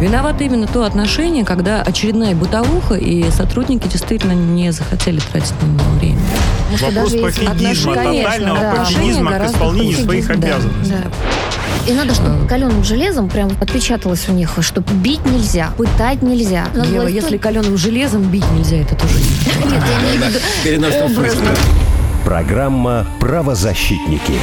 Виновато именно то отношение, когда очередная бытовуха, и сотрудники действительно не захотели тратить на него время. Вопрос пофигизма, тотального да. пофигизма к исполнению своих обязанностей. Да. И надо, чтобы каленым железом прям отпечаталось у них, что бить нельзя, пытать нельзя. Надо Ева, власть- если каленым железом бить нельзя, это тоже не Нет, я образно. Программа «Правозащитники».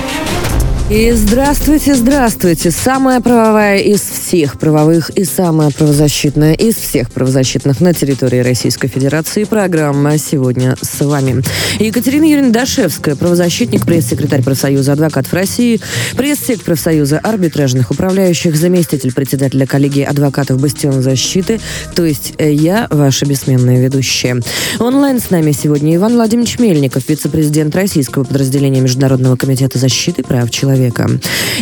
И здравствуйте, здравствуйте. Самая правовая из всех правовых и самая правозащитная из всех правозащитных на территории Российской Федерации. Программа сегодня с вами. Екатерина Юрьевна Дашевская, правозащитник, пресс-секретарь профсоюза адвокатов России, пресс-сек профсоюза арбитражных управляющих, заместитель председателя коллегии адвокатов «Бастион защиты», то есть э, я, ваша бессменная ведущая. Онлайн с нами сегодня Иван Владимирович Мельников, вице-президент российского подразделения Международного комитета защиты прав человека.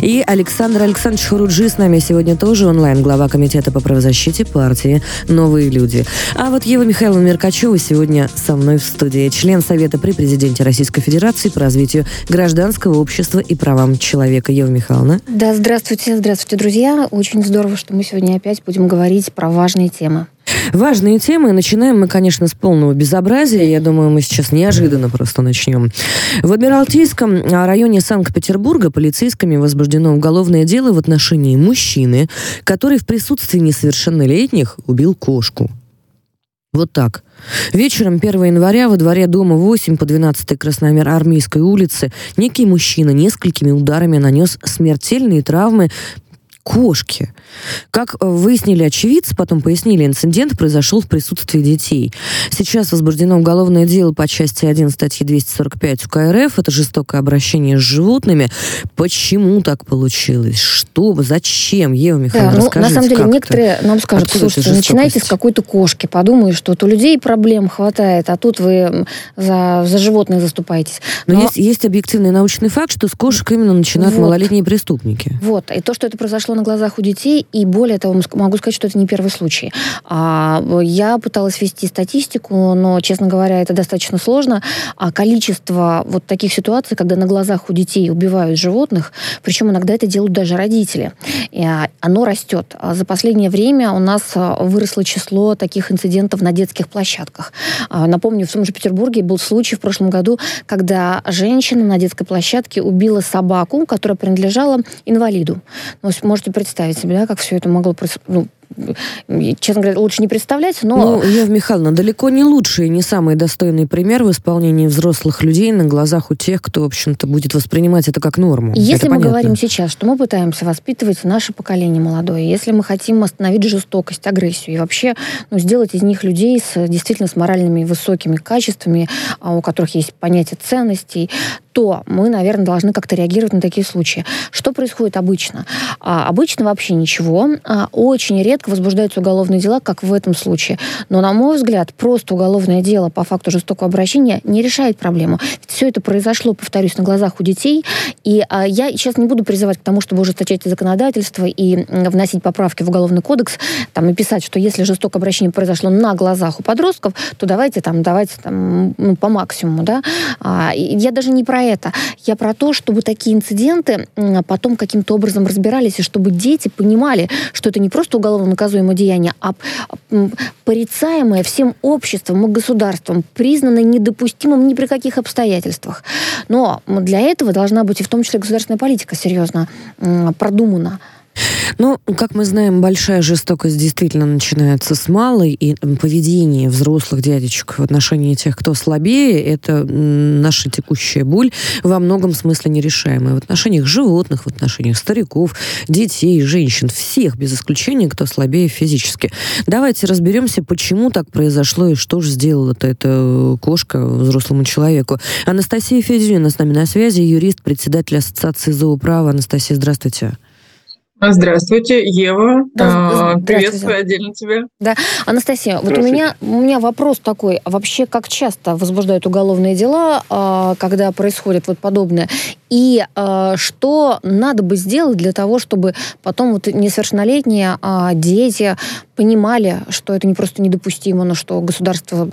И Александр Александрович Хуруджи с нами сегодня тоже онлайн, глава комитета по правозащите партии «Новые люди». А вот Ева Михайловна Меркачева сегодня со мной в студии, член Совета при президенте Российской Федерации по развитию гражданского общества и правам человека. Ева Михайловна. Да, здравствуйте, здравствуйте, друзья. Очень здорово, что мы сегодня опять будем говорить про важные темы. Важные темы. Начинаем мы, конечно, с полного безобразия. Я думаю, мы сейчас неожиданно просто начнем. В Адмиралтейском районе Санкт-Петербурга полицейскими возбуждено уголовное дело в отношении мужчины, который в присутствии несовершеннолетних убил кошку. Вот так. Вечером 1 января во дворе дома 8 по 12 Красноармейской улице некий мужчина несколькими ударами нанес смертельные травмы кошки. Как э, выяснили очевидцы, потом пояснили, инцидент произошел в присутствии детей. Сейчас возбуждено уголовное дело по части 1 статьи 245 УК РФ. Это жестокое обращение с животными. Почему так получилось? Что? Зачем? Ева Да, Михайловна, ну, на расскажите, самом деле, как это? некоторые нам скажут, Откуда слушайте, начинайте с какой-то кошки, подумаешь, что вот у людей проблем хватает, а тут вы за, за животных заступаетесь. Но, Но- есть, есть объективный научный факт, что с кошек именно начинают Вот. малолетние преступники. Вот, и то, что это произошло на глазах у детей, и более того, могу сказать, что это не первый случай. А, я пыталась вести статистику, но, честно говоря, это достаточно сложно. А количество вот таких ситуаций, когда на глазах у детей убивают животных, причем иногда это делают даже родители, а, оно растет. За последнее время у нас выросло число таких инцидентов на детских площадках. Напомню, в том же Петербурге был случай в прошлом году, когда женщина на детской площадке убила собаку, которая принадлежала инвалиду. Ну, с- можете представить себе, да, как все это могло. Ну, честно говоря, лучше не представлять, но... Ну, Ева Михайловна, далеко не лучший и не самый достойный пример в исполнении взрослых людей на глазах у тех, кто, в общем-то, будет воспринимать это как норму. Если Это мы понятно. говорим сейчас, что мы пытаемся воспитывать наше поколение молодое, если мы хотим остановить жестокость, агрессию и вообще ну, сделать из них людей с, действительно с моральными высокими качествами, а, у которых есть понятие ценностей, то мы, наверное, должны как-то реагировать на такие случаи. Что происходит обычно? А, обычно вообще ничего. А, очень редко возбуждаются уголовные дела, как в этом случае. Но, на мой взгляд, просто уголовное дело по факту жестокого обращения не решает проблему. Ведь все это произошло, повторюсь, на глазах у детей. И а, я сейчас не буду призывать к тому, чтобы ужесточать законодательство и вносить поправки в Уголовный кодекс, там, и писать, что если жестокое обращение произошло на глазах у подростков, то давайте там, давайте там, ну, по максимуму, да. А, я даже не про это. Я про то, чтобы такие инциденты потом каким-то образом разбирались, и чтобы дети понимали, что это не просто уголовно наказуемое деяние, а порицаемое всем обществом и государством, признанное недопустимым ни при каких обстоятельствах. Но для этого должна быть и в том числе государственная политика серьезно продумана. Ну, как мы знаем, большая жестокость действительно начинается с малой, и поведение взрослых дядечек в отношении тех, кто слабее, это наша текущая боль, во многом смысле нерешаемая. В отношениях животных, в отношениях стариков, детей, женщин, всех без исключения, кто слабее физически. Давайте разберемся, почему так произошло и что же сделала-то эта кошка взрослому человеку. Анастасия Федюнина с нами на связи, юрист, председатель Ассоциации зооправа. Анастасия, здравствуйте. Здравствуйте, Ева. Да, А, здравствуйте. Приветствую отдельно тебя. Анастасия, вот у меня, у меня вопрос такой. А вообще, как часто возбуждают уголовные дела, а, когда происходит вот подобное? И а, что надо бы сделать для того, чтобы потом вот несовершеннолетние а, дети понимали, что это не просто недопустимо, но что государство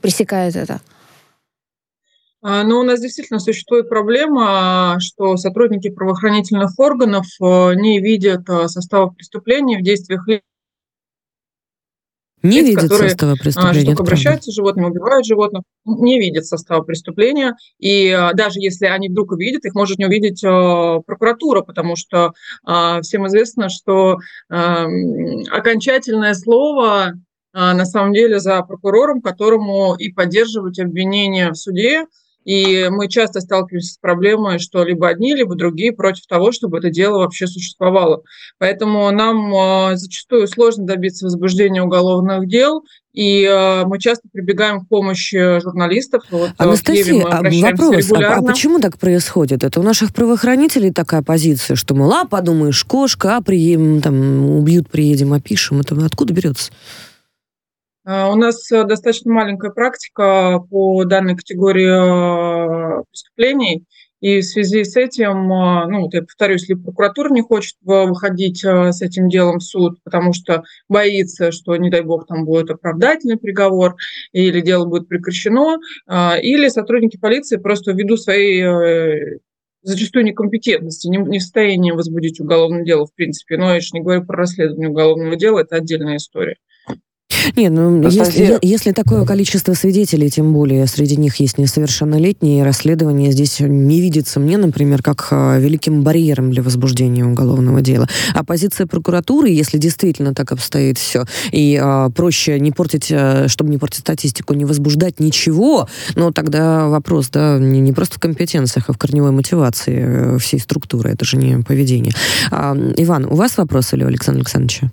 пресекает это? А, Ну, у нас действительно существует проблема, что сотрудники правоохранительных органов э, не видят э, состава преступлений в действиях не лиц, видит которые состава преступления, обращаются с животными, убивают животных, не видят состава преступления. И а, даже если они вдруг увидят, их может не увидеть а, прокуратура, потому что а, всем известно, что а, окончательное слово а, на самом деле за прокурором, которому и поддерживать обвинение в суде, и мы часто сталкиваемся с проблемой, что либо одни, либо другие против того, чтобы это дело вообще существовало. Поэтому нам а, зачастую сложно добиться возбуждения уголовных дел, и э, мы часто прибегаем к помощи журналистов. Вот, э, Анастасия, а вопрос, а, а почему так происходит? Это у наших правоохранителей такая позиция, что, мол, а, подумаешь, кошка, а, приедем, там, убьют, приедем, опишем. Это откуда берется? А, у нас э, достаточно маленькая практика по данной категории э, преступлений, и в связи с этим, э, ну, вот я повторюсь, если прокуратура не хочет выходить с этим делом в суд, потому что боится, что, не дай бог, там будет оправдательный приговор, или дело будет прекращено, или сотрудники полиции просто ввиду своей зачастую некомпетентности, не, не в состоянии возбудить уголовное дело, в принципе. Но я еще не говорю про расследование уголовного дела, это отдельная история. Не, ну если, если такое количество свидетелей, тем более среди них есть несовершеннолетние, расследование здесь не видится мне, например, как а, великим барьером для возбуждения уголовного дела. А позиция прокуратуры, если действительно так обстоит все, и а, проще не портить, а, чтобы не портить статистику, не возбуждать ничего, но тогда вопрос, да, не, не просто в компетенциях, а в корневой мотивации э, всей структуры, это же не поведение. А, Иван, у вас вопрос или у Александра Александровича?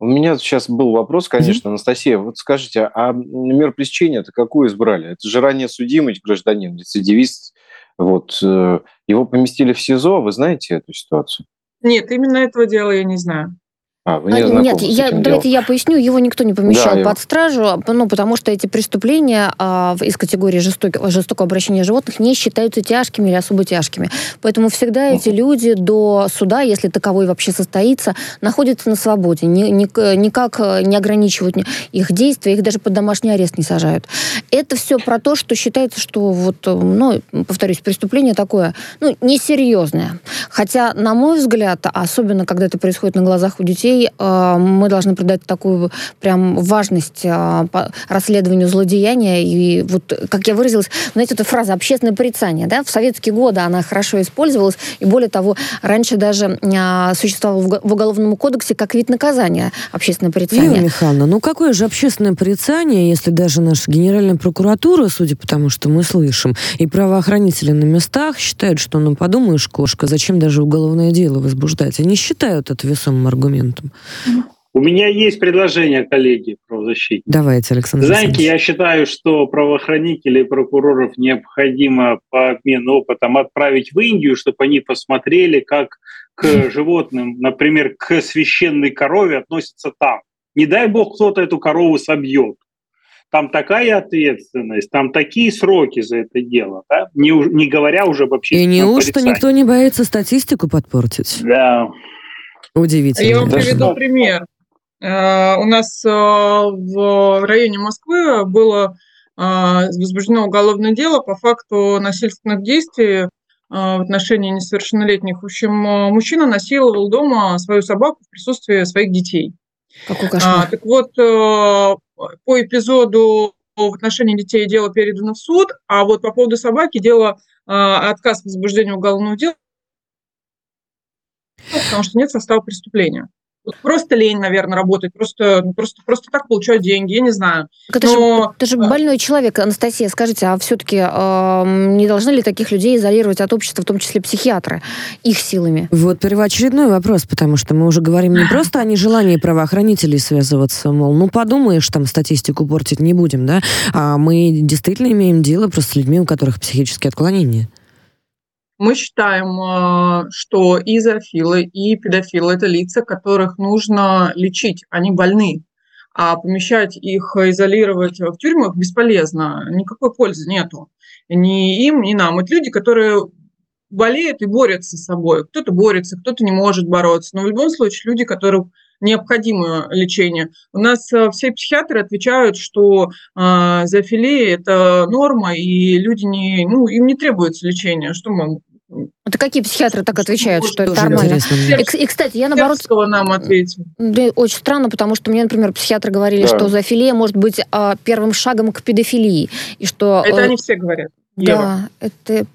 У меня сейчас был вопрос, конечно, mm-hmm. Анастасия. Вот скажите, а мер пресечения это какую избрали? Это же ранее судимый гражданин, рецидивист. Вот э, его поместили в СИЗО. Вы знаете эту ситуацию? Нет, именно этого дела я не знаю. А, вы не а, Нет, я, давайте я поясню. Его никто не помещал да, под стражу, ну, потому что эти преступления а, из категории жестокого, жестокого обращения животных не считаются тяжкими или особо тяжкими. Поэтому всегда эти люди до суда, если таковой вообще состоится, находятся на свободе. Ни, ни, никак не ограничивают их действия, их даже под домашний арест не сажают. Это все про то, что считается, что вот, ну, повторюсь, преступление такое, ну, несерьезное. Хотя, на мой взгляд, особенно когда это происходит на глазах у детей, людей а, мы должны придать такую прям важность а, расследованию злодеяния. И вот, как я выразилась, знаете, эта фраза «общественное порицание», да, в советские годы она хорошо использовалась, и более того, раньше даже а, существовало в Уголовном кодексе как вид наказания общественное порицание. Юлия Михайловна, ну какое же общественное порицание, если даже наша Генеральная прокуратура, судя по тому, что мы слышим, и правоохранители на местах считают, что, ну подумаешь, кошка, зачем даже уголовное дело возбуждать? Они считают это весомым аргументом. У меня есть предложение, коллеги, правозащитники. Давайте, Александр Знаете, я считаю, что правоохранителей и прокуроров необходимо по обмену опытом отправить в Индию, чтобы они посмотрели, как к животным, например, к священной корове относятся там. Не дай бог кто-то эту корову собьет. Там такая ответственность, там такие сроки за это дело, да? не, не говоря уже вообще... И неужто никто не боится статистику подпортить? Да. Удивительно. Я вам приведу пример. Э, у нас э, в районе Москвы было э, возбуждено уголовное дело по факту насильственных действий в отношении несовершеннолетних. В общем, мужчина насиловал дома свою собаку в присутствии своих детей. Какой кошмар. А, так вот, по эпизоду в отношении детей дело передано в суд, а вот по поводу собаки дело отказ в возбуждении уголовного дела потому что нет состава преступления. Просто лень, наверное, работать, просто, ну, просто, просто так получают деньги, я не знаю. это, Но... же, это же больной человек, Анастасия, скажите, а все-таки э, не должны ли таких людей изолировать от общества, в том числе психиатры, их силами? Вот первоочередной вопрос, потому что мы уже говорим не просто о нежелании правоохранителей связываться, мол, ну подумаешь, там статистику портить не будем, да, а мы действительно имеем дело просто с людьми, у которых психические отклонения. Мы считаем, э, что и зоофилы, и педофилы – это лица, которых нужно лечить, они больны. А помещать их, изолировать в тюрьмах бесполезно, никакой пользы нету. Ни им, ни нам. Это люди, которые болеют и борются с собой. Кто-то борется, кто-то не может бороться. Но в любом случае люди, которым необходимо лечение. У нас э, все психиатры отвечают, что э, зоофилия – это норма, и люди не, ну, им не требуется лечение. Что мы Это какие психиатры так отвечают, что это нормально? И, и, кстати, я наоборот... нам ответил. Да, очень странно, потому что мне, например, психиатры говорили, да. что зоофилия может быть а, первым шагом к педофилии. И что, это э, они все говорят. Да, это,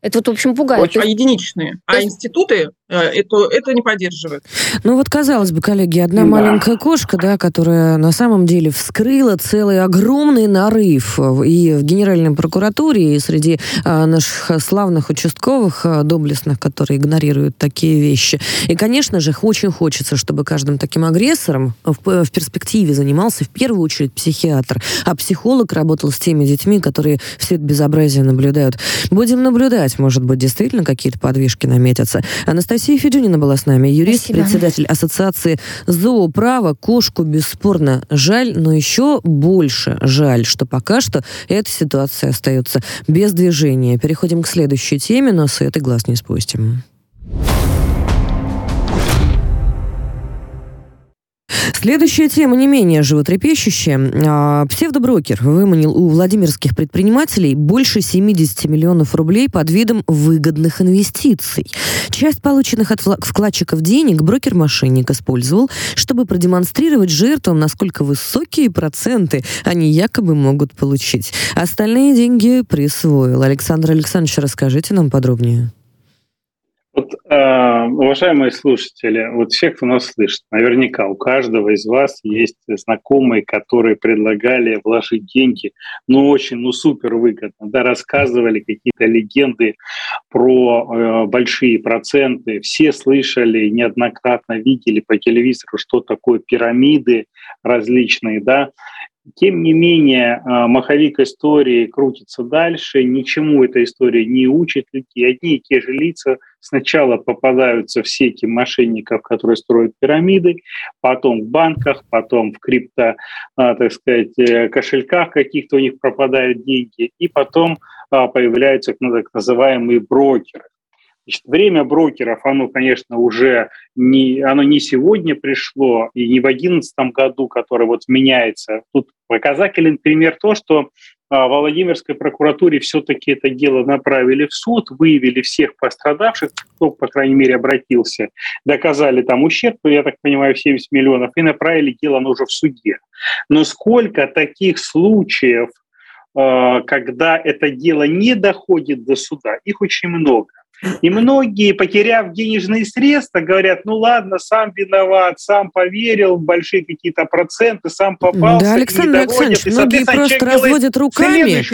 это вот, в общем, пугает. Очень. А единичные. А институты э, это, это не поддерживают. Ну вот, казалось бы, коллеги, одна да. маленькая кошка, да, которая на самом деле вскрыла целый огромный нарыв и в Генеральной прокуратуре, и среди а, наших славных участковых а, доблестных, которые игнорируют такие вещи. И, конечно же, очень хочется, чтобы каждым таким агрессором в, в перспективе занимался в первую очередь психиатр, а психолог работал с теми детьми, которые все это безобразие наблюдают. Будем наблюдать, может быть, действительно какие-то подвижки наметятся. Анастасия Федюнина была с нами, юрист, Спасибо. председатель Ассоциации зооправа. Кошку бесспорно жаль, но еще больше жаль, что пока что эта ситуация остается без движения. Переходим к следующей теме, но с этой глаз не спустим. Следующая тема не менее животрепещущая. А, псевдоброкер выманил у владимирских предпринимателей больше 70 миллионов рублей под видом выгодных инвестиций. Часть полученных от вкладчиков денег брокер-мошенник использовал, чтобы продемонстрировать жертвам, насколько высокие проценты они якобы могут получить. Остальные деньги присвоил. Александр Александрович, расскажите нам подробнее. Вот, э, уважаемые слушатели, вот все, кто нас слышит, наверняка у каждого из вас есть знакомые, которые предлагали вложить деньги, ну очень, ну супер выгодно, да, рассказывали какие-то легенды про э, большие проценты. Все слышали, неоднократно видели по телевизору, что такое пирамиды различные, да. Тем не менее, э, маховик истории крутится дальше, ничему эта история не учит людей. Одни и те же лица сначала попадаются в сети мошенников, которые строят пирамиды, потом в банках, потом в крипто, а, так сказать, э, кошельках каких-то у них пропадают деньги, и потом а, появляются так называемые брокеры. Значит, время брокеров, оно, конечно, уже не, оно не сегодня пришло, и не в 2011 году, который вот меняется. Тут показателен пример то, что а, в Владимирской прокуратуре все-таки это дело направили в суд, выявили всех пострадавших, кто, по крайней мере, обратился, доказали там ущерб, я так понимаю, 70 миллионов, и направили дело оно уже в суде. Но сколько таких случаев, а, когда это дело не доходит до суда, их очень много. И многие, потеряв денежные средства, говорят, ну ладно, сам виноват, сам поверил в большие какие-то проценты, сам попался. Да, Александр Александрович, и, многие просто разводят руками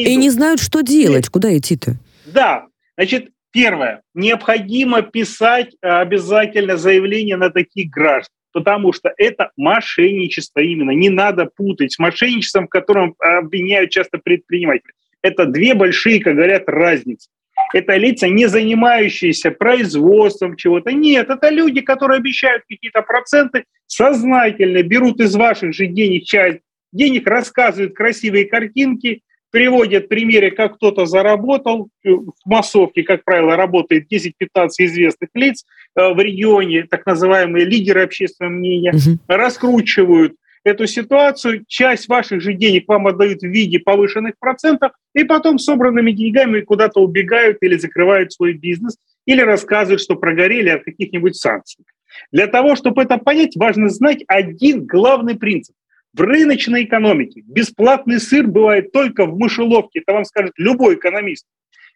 и не знают, что делать, куда идти-то. Да, значит, первое, необходимо писать обязательно заявление на таких граждан потому что это мошенничество именно. Не надо путать с мошенничеством, в котором обвиняют часто предприниматели. Это две большие, как говорят, разницы это лица, не занимающиеся производством чего-то. Нет, это люди, которые обещают какие-то проценты, сознательно берут из ваших же денег часть денег, рассказывают красивые картинки, приводят примеры, как кто-то заработал. В массовке, как правило, работает 10-15 известных лиц э, в регионе, так называемые лидеры общественного мнения, угу. раскручивают эту ситуацию, часть ваших же денег вам отдают в виде повышенных процентов, и потом собранными деньгами куда-то убегают или закрывают свой бизнес, или рассказывают, что прогорели от каких-нибудь санкций. Для того, чтобы это понять, важно знать один главный принцип. В рыночной экономике бесплатный сыр бывает только в мышеловке, это вам скажет любой экономист.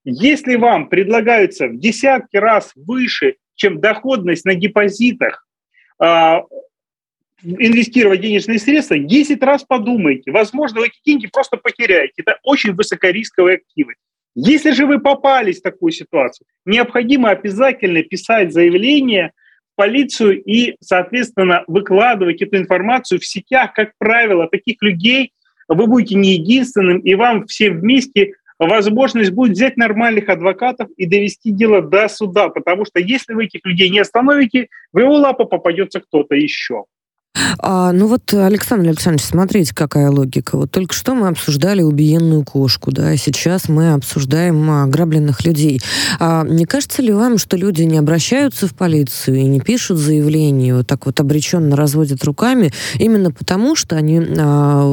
Если вам предлагаются в десятки раз выше, чем доходность на депозитах а, инвестировать денежные средства, 10 раз подумайте. Возможно, вы эти деньги просто потеряете. Это очень высокорисковые активы. Если же вы попались в такую ситуацию, необходимо обязательно писать заявление в полицию и, соответственно, выкладывать эту информацию в сетях. Как правило, таких людей вы будете не единственным, и вам всем вместе возможность будет взять нормальных адвокатов и довести дело до суда, потому что если вы этих людей не остановите, в его лапу попадется кто-то еще. А, ну вот, Александр Александрович, смотрите, какая логика. Вот только что мы обсуждали убиенную кошку, да, сейчас мы обсуждаем ограбленных людей. А не кажется ли вам, что люди не обращаются в полицию и не пишут заявление, вот так вот обреченно разводят руками, именно потому, что они а,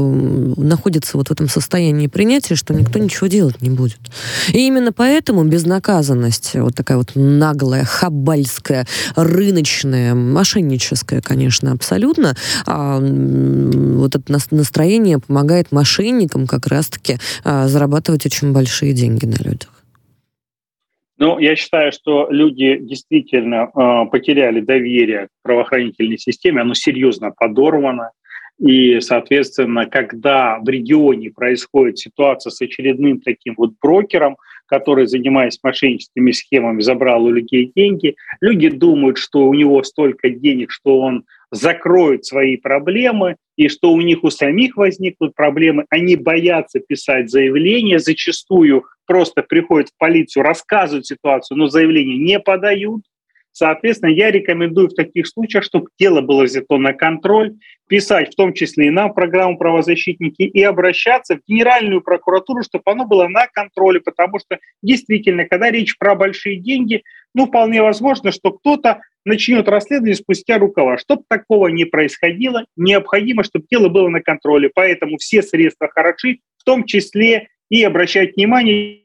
находятся вот в этом состоянии принятия, что никто ничего делать не будет. И именно поэтому безнаказанность, вот такая вот наглая, хабальская, рыночная, мошенническая, конечно, абсолютно, а, вот это настроение помогает мошенникам как раз-таки а, зарабатывать очень большие деньги на людях. Ну, я считаю, что люди действительно э, потеряли доверие к правоохранительной системе, оно серьезно подорвано. И, соответственно, когда в регионе происходит ситуация с очередным таким вот брокером, который, занимаясь мошенническими схемами, забрал у людей деньги, люди думают, что у него столько денег, что он закроют свои проблемы, и что у них у самих возникнут проблемы, они боятся писать заявления, зачастую просто приходят в полицию, рассказывают ситуацию, но заявление не подают. Соответственно, я рекомендую в таких случаях, чтобы дело было взято на контроль, писать в том числе и нам программу правозащитники и обращаться в Генеральную прокуратуру, чтобы оно было на контроле, потому что действительно, когда речь про большие деньги, ну, вполне возможно, что кто-то начнет расследование спустя рукава. Чтобы такого не происходило, необходимо, чтобы дело было на контроле. Поэтому все средства хороши, в том числе и обращать внимание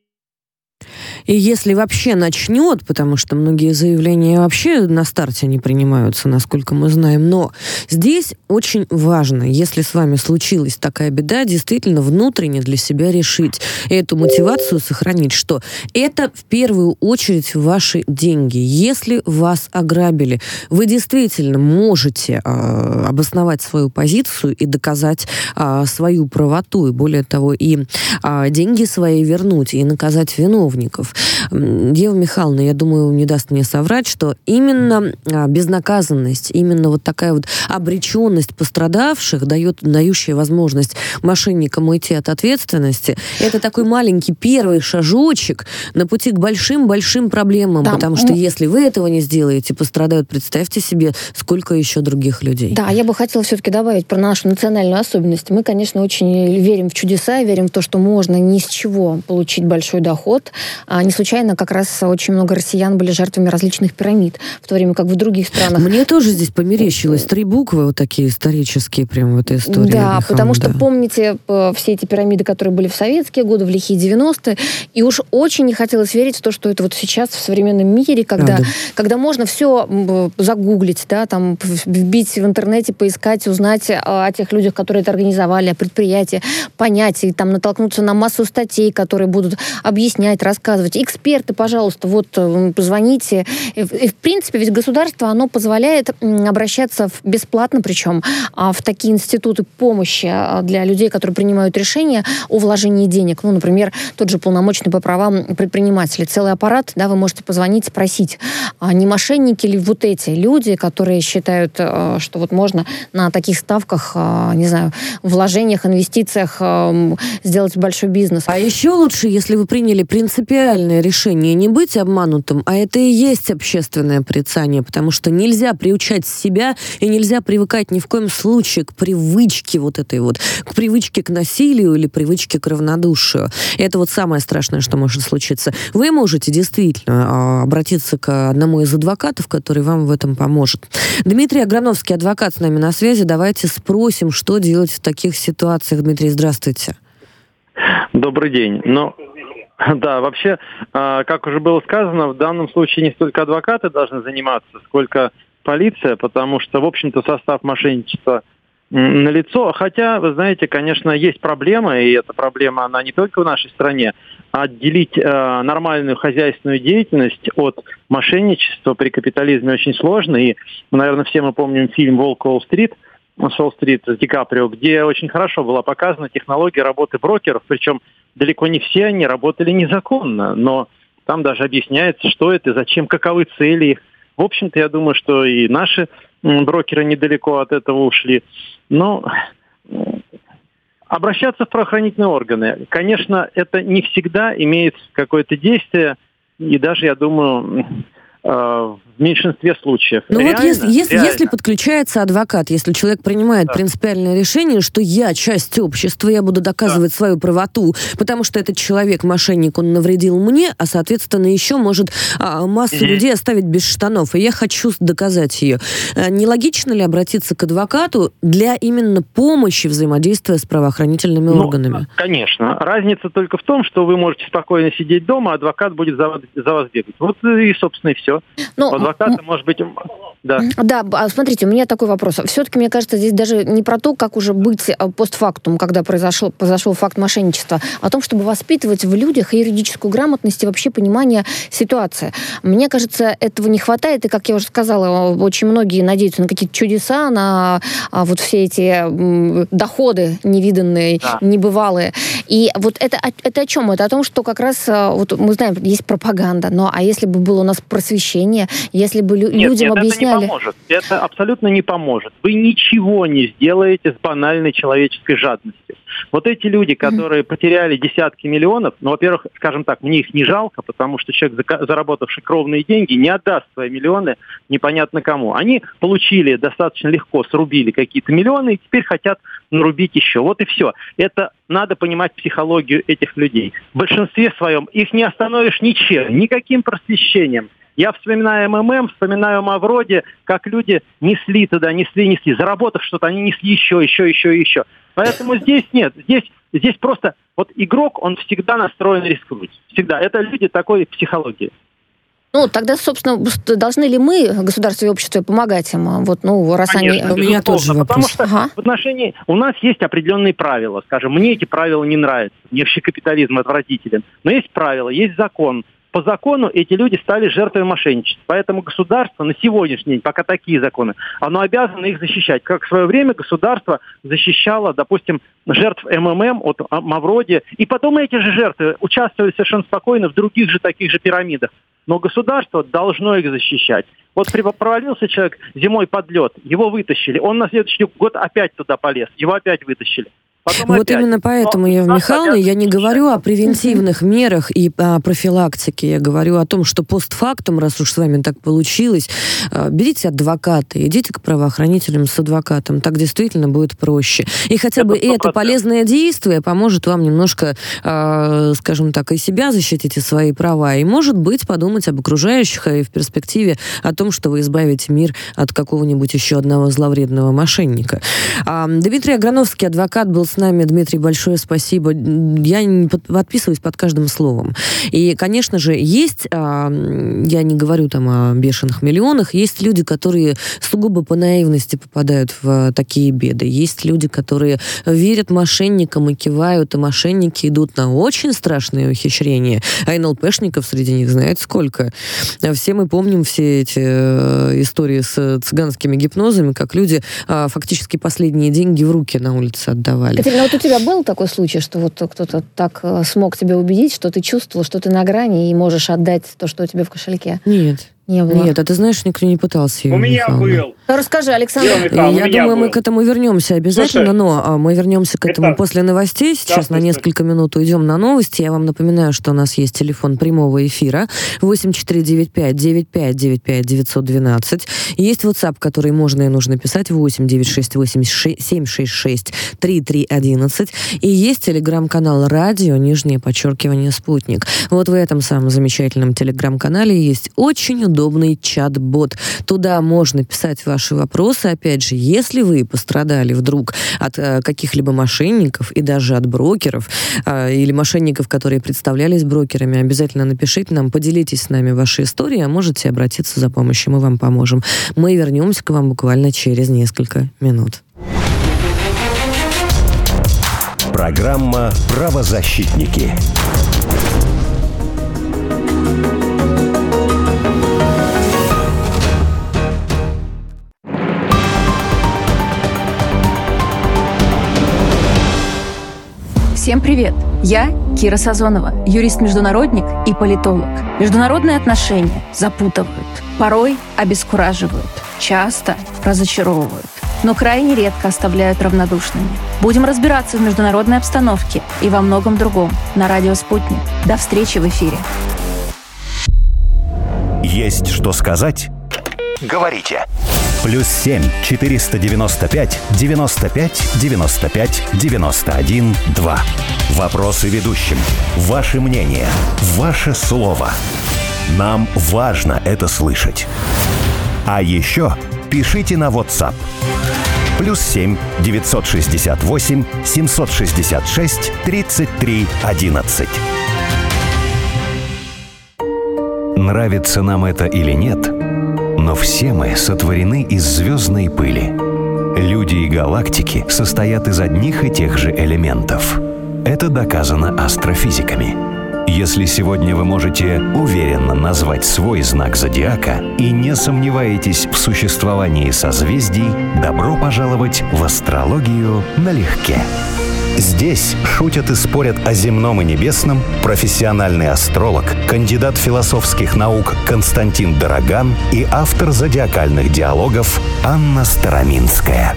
и если вообще начнет, потому что многие заявления вообще на старте не принимаются, насколько мы знаем, но здесь очень важно, если с вами случилась такая беда, действительно внутренне для себя решить эту мотивацию сохранить, что это в первую очередь ваши деньги. Если вас ограбили, вы действительно можете э, обосновать свою позицию и доказать э, свою правоту, и более того, и э, деньги свои вернуть, и наказать виновников. Ева Михайловна, я думаю, не даст мне соврать, что именно а, безнаказанность, именно вот такая вот обреченность пострадавших дает, дающая возможность мошенникам уйти от ответственности. Это такой маленький первый шажочек на пути к большим-большим проблемам, да. потому что если вы этого не сделаете, пострадают, представьте себе, сколько еще других людей. Да, я бы хотела все-таки добавить про нашу национальную особенность. Мы, конечно, очень верим в чудеса, верим в то, что можно ни с чего получить большой доход, а не случайно как раз очень много россиян были жертвами различных пирамид, в то время как в других странах... Мне тоже здесь померещилось три буквы вот такие исторические прям в этой истории. Да, Михаил, потому что помните э, все эти пирамиды, которые были в советские годы, в лихие 90-е, и уж очень не хотелось верить в то, что это вот сейчас в современном мире, когда, когда можно все загуглить, да, там вбить в интернете, поискать, узнать о тех людях, которые это организовали, о предприятии, понять, и там натолкнуться на массу статей, которые будут объяснять, рассказывать, рассказывать. Эксперты, пожалуйста, вот э, позвоните. И, в принципе, ведь государство, оно позволяет обращаться в, бесплатно, причем а, в такие институты помощи а, для людей, которые принимают решения о вложении денег. Ну, например, тот же полномочный по правам предпринимателей. Целый аппарат, да, вы можете позвонить, спросить, а не мошенники ли вот эти люди, которые считают, э, что вот можно на таких ставках, не знаю, вложениях, инвестициях сделать большой бизнес. А еще лучше, если вы приняли принципиально правильное решение не быть обманутым, а это и есть общественное порицание, потому что нельзя приучать себя и нельзя привыкать ни в коем случае к привычке вот этой вот, к привычке к насилию или привычке к равнодушию. Это вот самое страшное, что может случиться. Вы можете действительно а, обратиться к одному из адвокатов, который вам в этом поможет. Дмитрий Аграновский, адвокат с нами на связи. Давайте спросим, что делать в таких ситуациях. Дмитрий, здравствуйте. Добрый день. Но Да, вообще, а, как уже было сказано, в данном случае не столько адвокаты должны заниматься, сколько полиция, потому что, в общем-то, состав мошенничества налицо. Хотя, вы знаете, конечно, есть проблема, и эта проблема, она не только в нашей стране. Отделить э, нормальную хозяйственную деятельность от мошенничества при капитализме очень сложно. И, наверное, все мы помним фильм «Волк Уолл-стрит», Солл-стрит с Ди Каприо, где очень хорошо была показана технология работы брокеров, причем далеко не все они работали незаконно, но там даже объясняется, что это, зачем, каковы цели их. В общем-то, я думаю, что и наши брокеры недалеко от этого ушли. Но обращаться в правоохранительные органы, конечно, это не всегда имеет какое-то действие, и даже, я думаю, в меньшинстве случаев. Ну вот если, если, если подключается адвокат, если человек принимает да. принципиальное решение, что я часть общества, я буду доказывать да. свою правоту, потому что этот человек мошенник, он навредил мне, а соответственно еще может а, массу mm-hmm. людей оставить без штанов, и я хочу доказать ее. А, нелогично ли обратиться к адвокату для именно помощи взаимодействия с правоохранительными ну, органами? Конечно. Разница только в том, что вы можете спокойно сидеть дома, а адвокат будет за за вас бегать. Вот и, собственно, и все. Ну, адвоката, может быть, да. Да, а смотрите, у меня такой вопрос. Все-таки, мне кажется, здесь даже не про то, как уже быть э, постфактум, когда произошел, произошел факт мошенничества, а о том, чтобы воспитывать в людях юридическую грамотность и вообще понимание ситуации. Мне кажется, этого не хватает, и, как я уже сказала, очень многие надеются на какие-то чудеса, на а, вот все эти доходы невиданные, да. небывалые. И вот это, это о чем? Это о том, что как раз, э, вот мы знаем, есть пропаганда, но а если бы было у нас просвещение, если бы нет, людям нет, объясняли... Это не поможет. Это абсолютно не поможет. Вы ничего не сделаете с банальной человеческой жадностью. Вот эти люди, которые mm-hmm. потеряли десятки миллионов, ну, во-первых, скажем так, мне их не жалко, потому что человек, заработавший кровные деньги, не отдаст свои миллионы непонятно кому. Они получили достаточно легко, срубили какие-то миллионы, и теперь хотят нарубить еще. Вот и все. Это надо понимать психологию этих людей. В большинстве своем их не остановишь ничем, никаким просвещением. Я вспоминаю МММ, вспоминаю Мавроди, как люди несли туда, несли, несли. Заработав что-то, они несли еще, еще, еще, еще. Поэтому здесь нет. Здесь, здесь просто вот игрок, он всегда настроен рискнуть. Всегда. Это люди такой психологии. Ну, тогда, собственно, должны ли мы, государство и общество, помогать им? Вот, ну, раз Конечно, они... У меня тоже вопрос. Потому что ага. в отношении... У нас есть определенные правила. Скажем, мне эти правила не нравятся. Мне вообще капитализм отвратителен. Но есть правила, есть закон по закону эти люди стали жертвой мошенничества. Поэтому государство на сегодняшний день, пока такие законы, оно обязано их защищать. Как в свое время государство защищало, допустим, жертв МММ от Мавроди. И потом эти же жертвы участвовали совершенно спокойно в других же таких же пирамидах. Но государство должно их защищать. Вот провалился человек зимой под лед, его вытащили. Он на следующий год опять туда полез, его опять вытащили. Потом вот опять. именно поэтому, Но Ева Михайловна, я не говорю о превентивных мерах и о профилактике. Я говорю о том, что постфактум, раз уж с вами так получилось, э, берите адвоката, идите к правоохранителям с адвокатом. Так действительно будет проще. И хотя бы это, это полезное действие поможет вам немножко, э, скажем так, и себя защитить, и свои права. И, может быть, подумать об окружающих и в перспективе о том, что вы избавите мир от какого-нибудь еще одного зловредного мошенника. Дмитрий Аграновский, адвокат, был с нами. Дмитрий, большое спасибо. Я подписываюсь под каждым словом. И, конечно же, есть, а, я не говорю там о бешеных миллионах, есть люди, которые сугубо по наивности попадают в такие беды. Есть люди, которые верят мошенникам и кивают, и мошенники идут на очень страшные ухищрения. А НЛПшников среди них знаете сколько. Все мы помним все эти э, истории с цыганскими гипнозами, как люди а, фактически последние деньги в руки на улице отдавали. Катерина, вот у тебя был такой случай, что вот кто-то так э, смог тебя убедить, что ты чувствовал, что ты на грани и можешь отдать то, что у тебя в кошельке? Нет. Не было. Нет, а ты знаешь, никто не пытался. У меня был. Ну, расскажи, Александр. Михаил, Я думаю, был. мы к этому вернемся обязательно, Слушай, но а, мы вернемся к этому это... после новостей. Сейчас да, на несколько минут уйдем на новости. Я вам напоминаю, что у нас есть телефон прямого эфира 8495 95 95 912. Есть WhatsApp, который можно и нужно писать 8 968 766 3311. И есть телеграм-канал радио, нижнее подчеркивание «Спутник». Вот в этом самом замечательном телеграм-канале есть очень удобно удобный чат-бот. Туда можно писать ваши вопросы. Опять же, если вы пострадали вдруг от э, каких-либо мошенников и даже от брокеров э, или мошенников, которые представлялись брокерами, обязательно напишите нам, поделитесь с нами вашей историей, а можете обратиться за помощью, мы вам поможем. Мы вернемся к вам буквально через несколько минут. Программа «Правозащитники». Всем привет! Я Кира Сазонова, юрист-международник и политолог. Международные отношения запутывают, порой обескураживают, часто разочаровывают, но крайне редко оставляют равнодушными. Будем разбираться в международной обстановке и во многом другом на радио «Спутник». До встречи в эфире. Есть что сказать? Говорите. Плюс 7 495 95 95 91 2. Вопросы ведущим. Ваше мнение. Ваше слово. Нам важно это слышать. А еще пишите на WhatsApp. Плюс 7 968 766 33 11. Нравится нам это или нет, но все мы сотворены из звездной пыли. Люди и галактики состоят из одних и тех же элементов. Это доказано астрофизиками. Если сегодня вы можете уверенно назвать свой знак зодиака и не сомневаетесь в существовании созвездий, добро пожаловать в астрологию налегке. Здесь шутят и спорят о земном и небесном профессиональный астролог, кандидат философских наук Константин Дороган и автор зодиакальных диалогов Анна Староминская.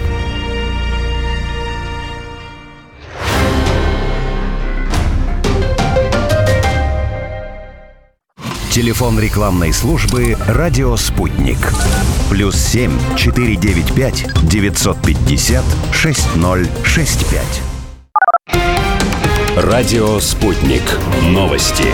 Телефон рекламной службы «Радио Спутник». Плюс семь четыре девять пять девятьсот пятьдесят шесть ноль шесть пять. Радио «Спутник». Новости.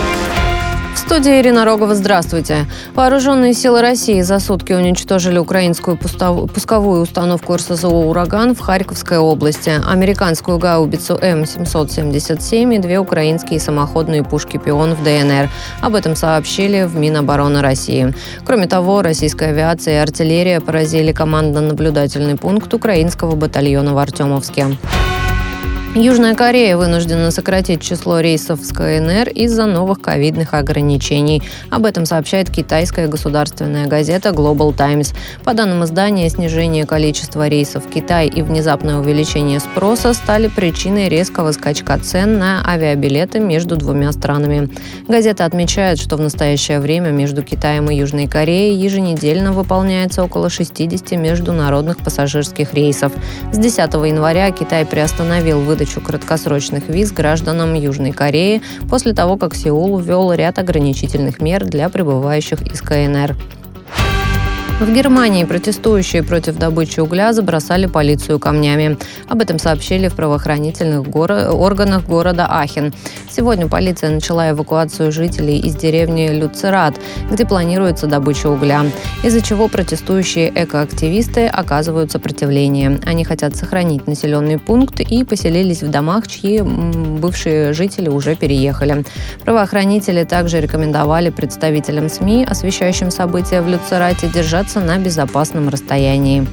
В студии Ирина Рогова. Здравствуйте. Вооруженные силы России за сутки уничтожили украинскую пусковую установку РСЗО «Ураган» в Харьковской области, американскую гаубицу М777 и две украинские самоходные пушки «Пион» в ДНР. Об этом сообщили в Минобороны России. Кроме того, российская авиация и артиллерия поразили командно-наблюдательный пункт украинского батальона в Артемовске. Южная Корея вынуждена сократить число рейсов с КНР из-за новых ковидных ограничений. Об этом сообщает китайская государственная газета Global Times. По данным издания, снижение количества рейсов в Китай и внезапное увеличение спроса стали причиной резкого скачка цен на авиабилеты между двумя странами. Газета отмечает, что в настоящее время между Китаем и Южной Кореей еженедельно выполняется около 60 международных пассажирских рейсов. С 10 января Китай приостановил выдачу выдачу краткосрочных виз гражданам Южной Кореи после того, как Сеул ввел ряд ограничительных мер для прибывающих из КНР. В Германии протестующие против добычи угля забросали полицию камнями. Об этом сообщили в правоохранительных горо- органах города Ахен. Сегодня полиция начала эвакуацию жителей из деревни Люцерат, где планируется добыча угля, из-за чего протестующие экоактивисты оказывают сопротивление. Они хотят сохранить населенный пункт и поселились в домах, чьи бывшие жители уже переехали. Правоохранители также рекомендовали представителям СМИ, освещающим события в Люцерате, держаться находиться на безопасном расстоянии.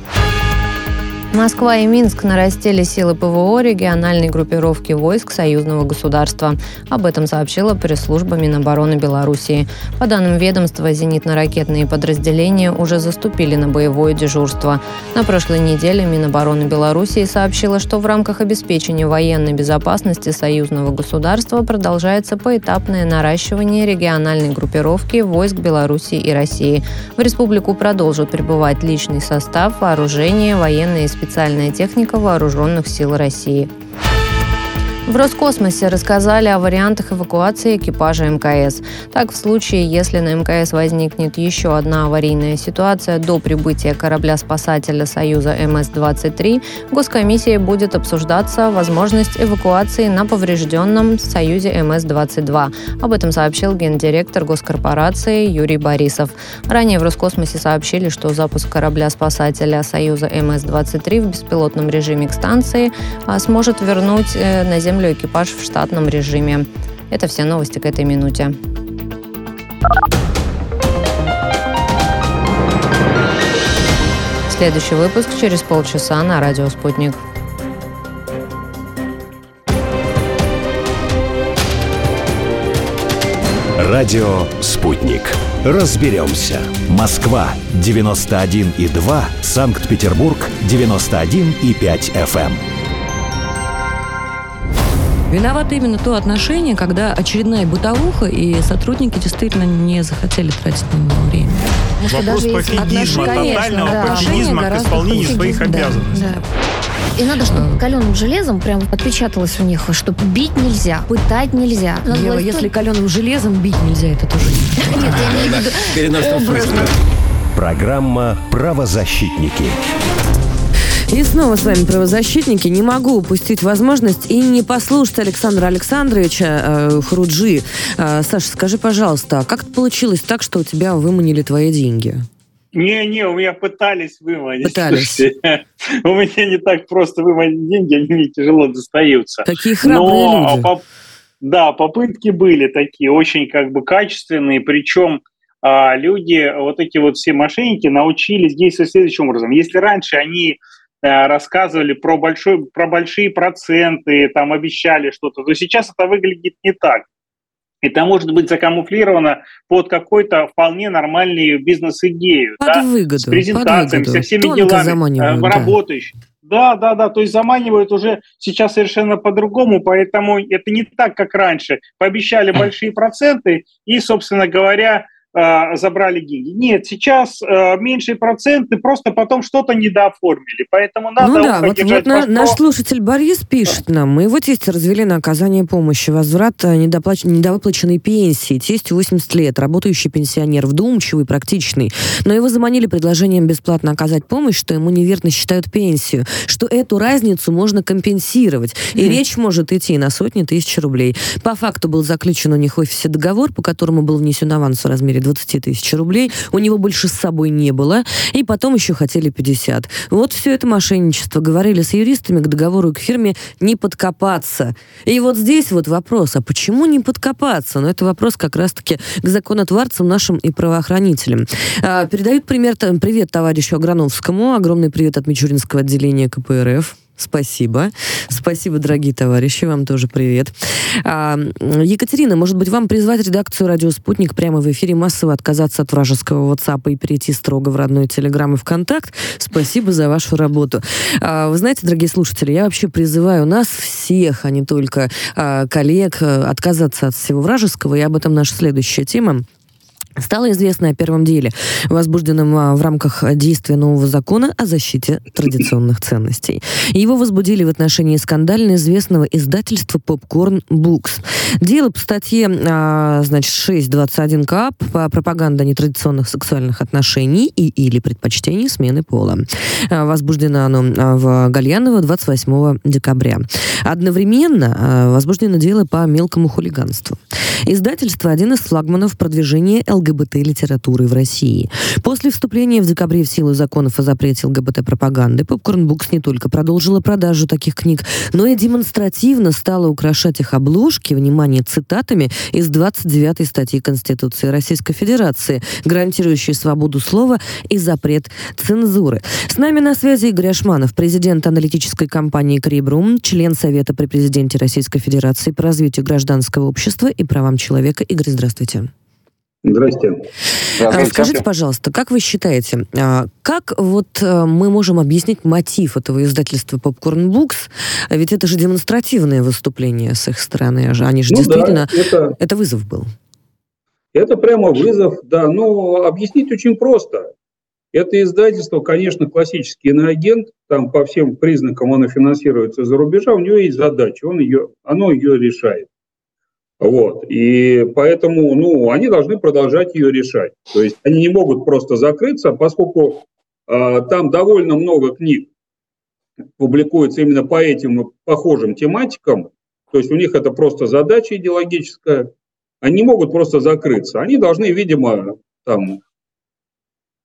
Москва и Минск нарастили силы ПВО региональной группировки войск союзного государства. Об этом сообщила пресс-служба Минобороны Белоруссии. По данным ведомства, зенитно-ракетные подразделения уже заступили на боевое дежурство. На прошлой неделе Минобороны Белоруссии сообщила, что в рамках обеспечения военной безопасности союзного государства продолжается поэтапное наращивание региональной группировки войск Белоруссии и России. В республику продолжат прибывать личный состав, вооружение, военные специальная техника вооруженных сил России. В Роскосмосе рассказали о вариантах эвакуации экипажа МКС. Так, в случае, если на МКС возникнет еще одна аварийная ситуация до прибытия корабля-спасателя Союза МС-23, Госкомиссией будет обсуждаться возможность эвакуации на поврежденном Союзе МС-22. Об этом сообщил гендиректор госкорпорации Юрий Борисов. Ранее в Роскосмосе сообщили, что запуск корабля-спасателя Союза МС-23 в беспилотном режиме к станции а, сможет вернуть э, на Землю землю экипаж в штатном режиме. Это все новости к этой минуте. Следующий выпуск через полчаса на радио «Спутник». Радио «Спутник». Разберемся. Москва, 91,2. Санкт-Петербург, 91,5 FM. Виновато именно то отношение, когда очередная бытовуха, и сотрудники действительно не захотели тратить на него время. Вопрос пофигизма, тотального да. пофигизма к исполнению своих обязанностей. Да, И надо, чтобы каленым железом прям отпечаталось у них, что бить нельзя, пытать нельзя. Ева, если каленым железом бить нельзя, это тоже Нет, я имею в виду Программа «Правозащитники». И снова с вами правозащитники. Не могу упустить возможность и не послушать Александра Александровича э, Хруджи. Э, Саша, скажи, пожалуйста, а как получилось так, что у тебя выманили твои деньги? Не-не, у меня пытались выманить. Пытались. Слушайте, у меня не так просто выманить деньги, они мне тяжело достаются. Такие храбрые Но, люди. По, да, попытки были такие, очень как бы качественные, причем а, люди, вот эти вот все мошенники научились действовать следующим образом. Если раньше они рассказывали про, большой, про большие проценты, там обещали что-то, то сейчас это выглядит не так. Это может быть закамуфлировано под какой-то вполне нормальный бизнес-идею. Под да, выгоду. С презентациями, под со всеми Тонко делами, э, да. работающими. Да, да, да, то есть заманивают уже сейчас совершенно по-другому, поэтому это не так, как раньше. Пообещали большие проценты и, собственно говоря, э, забрали деньги. Нет, сейчас э, меньшие проценты, просто потом что-то недооформили. Поэтому надо ну да, вот, вот на- наш слушатель Борис пишет нам, моего тестя развели на оказание помощи, возврат э, недоплач... недовыплаченной пенсии. Тесть 80 лет, работающий пенсионер, вдумчивый, практичный. Но его заманили предложением бесплатно оказать помощь, что ему неверно считают пенсию, что эту разницу можно компенсировать. И речь может идти на сотни тысяч рублей. По факту был заключен у них в офисе договор, по которому был внесен аванс в размере 20 тысяч рублей. У него больше с собой не было. И потом еще хотели 50. Вот все это мошенничество. Говорили с юристами к договору и к фирме не подкопаться. И вот здесь вот вопрос, а почему не подкопаться? Ну, это вопрос как раз-таки к законотворцам нашим и правоохранителям. А, передают пример, привет товарищу Аграновскому. Огромный привет от Мичуринского отделения КПРФ. Спасибо. Спасибо, дорогие товарищи. Вам тоже привет. А, Екатерина, может быть, вам призвать редакцию «Радио Спутник» прямо в эфире массово отказаться от вражеского WhatsApp и перейти строго в родной Телеграм и ВКонтакт? Спасибо за вашу работу. А, Вы знаете, дорогие слушатели, я вообще призываю нас всех, а не только а, коллег, э, отказаться от всего вражеского, и об этом наша следующая тема. Стало известно о первом деле, возбужденном а, в рамках действия нового закона о защите традиционных ценностей. Его возбудили в отношении скандально известного издательства Popcorn Books. Дело по статье, а, значит, 6.21 КАП по пропаганда нетрадиционных сексуальных отношений и или предпочтений смены пола. А, Возбуждено оно а, в Гальяново 28 декабря. Одновременно а, возбуждено дело по мелкому хулиганству. Издательство – один из флагманов продвижения ЛГБТ-литературы в России. После вступления в декабре в силу законов о запрете ЛГБТ-пропаганды Popcorn Books не только продолжила продажу таких книг, но и демонстративно стала украшать их обложки, внимание, цитатами из 29-й статьи Конституции Российской Федерации, гарантирующей свободу слова и запрет цензуры. С нами на связи Игорь Ашманов, президент аналитической компании «Крибрум», член Совета при президенте Российской Федерации по развитию гражданского общества и правам человека. Игорь, здравствуйте. Здрасте. А Скажите, пожалуйста, как вы считаете, а, как вот а, мы можем объяснить мотив этого издательства Popcorn Books? Ведь это же демонстративное выступление с их стороны. Они же Ну да, действительно... это, Это вызов был. это прямо вызов, да. Но объяснить очень просто. Это издательство, конечно, классический иноагент, там по всем признакам оно финансируется за рубежа, у него есть задача, он ее, оно ее решает. Вот. И поэтому ну, они должны продолжать ее решать. То есть они не могут просто закрыться, поскольку э, там довольно много книг публикуется именно по этим похожим тематикам. То есть у них это просто задача идеологическая. Они не могут просто закрыться. Они должны, видимо, там,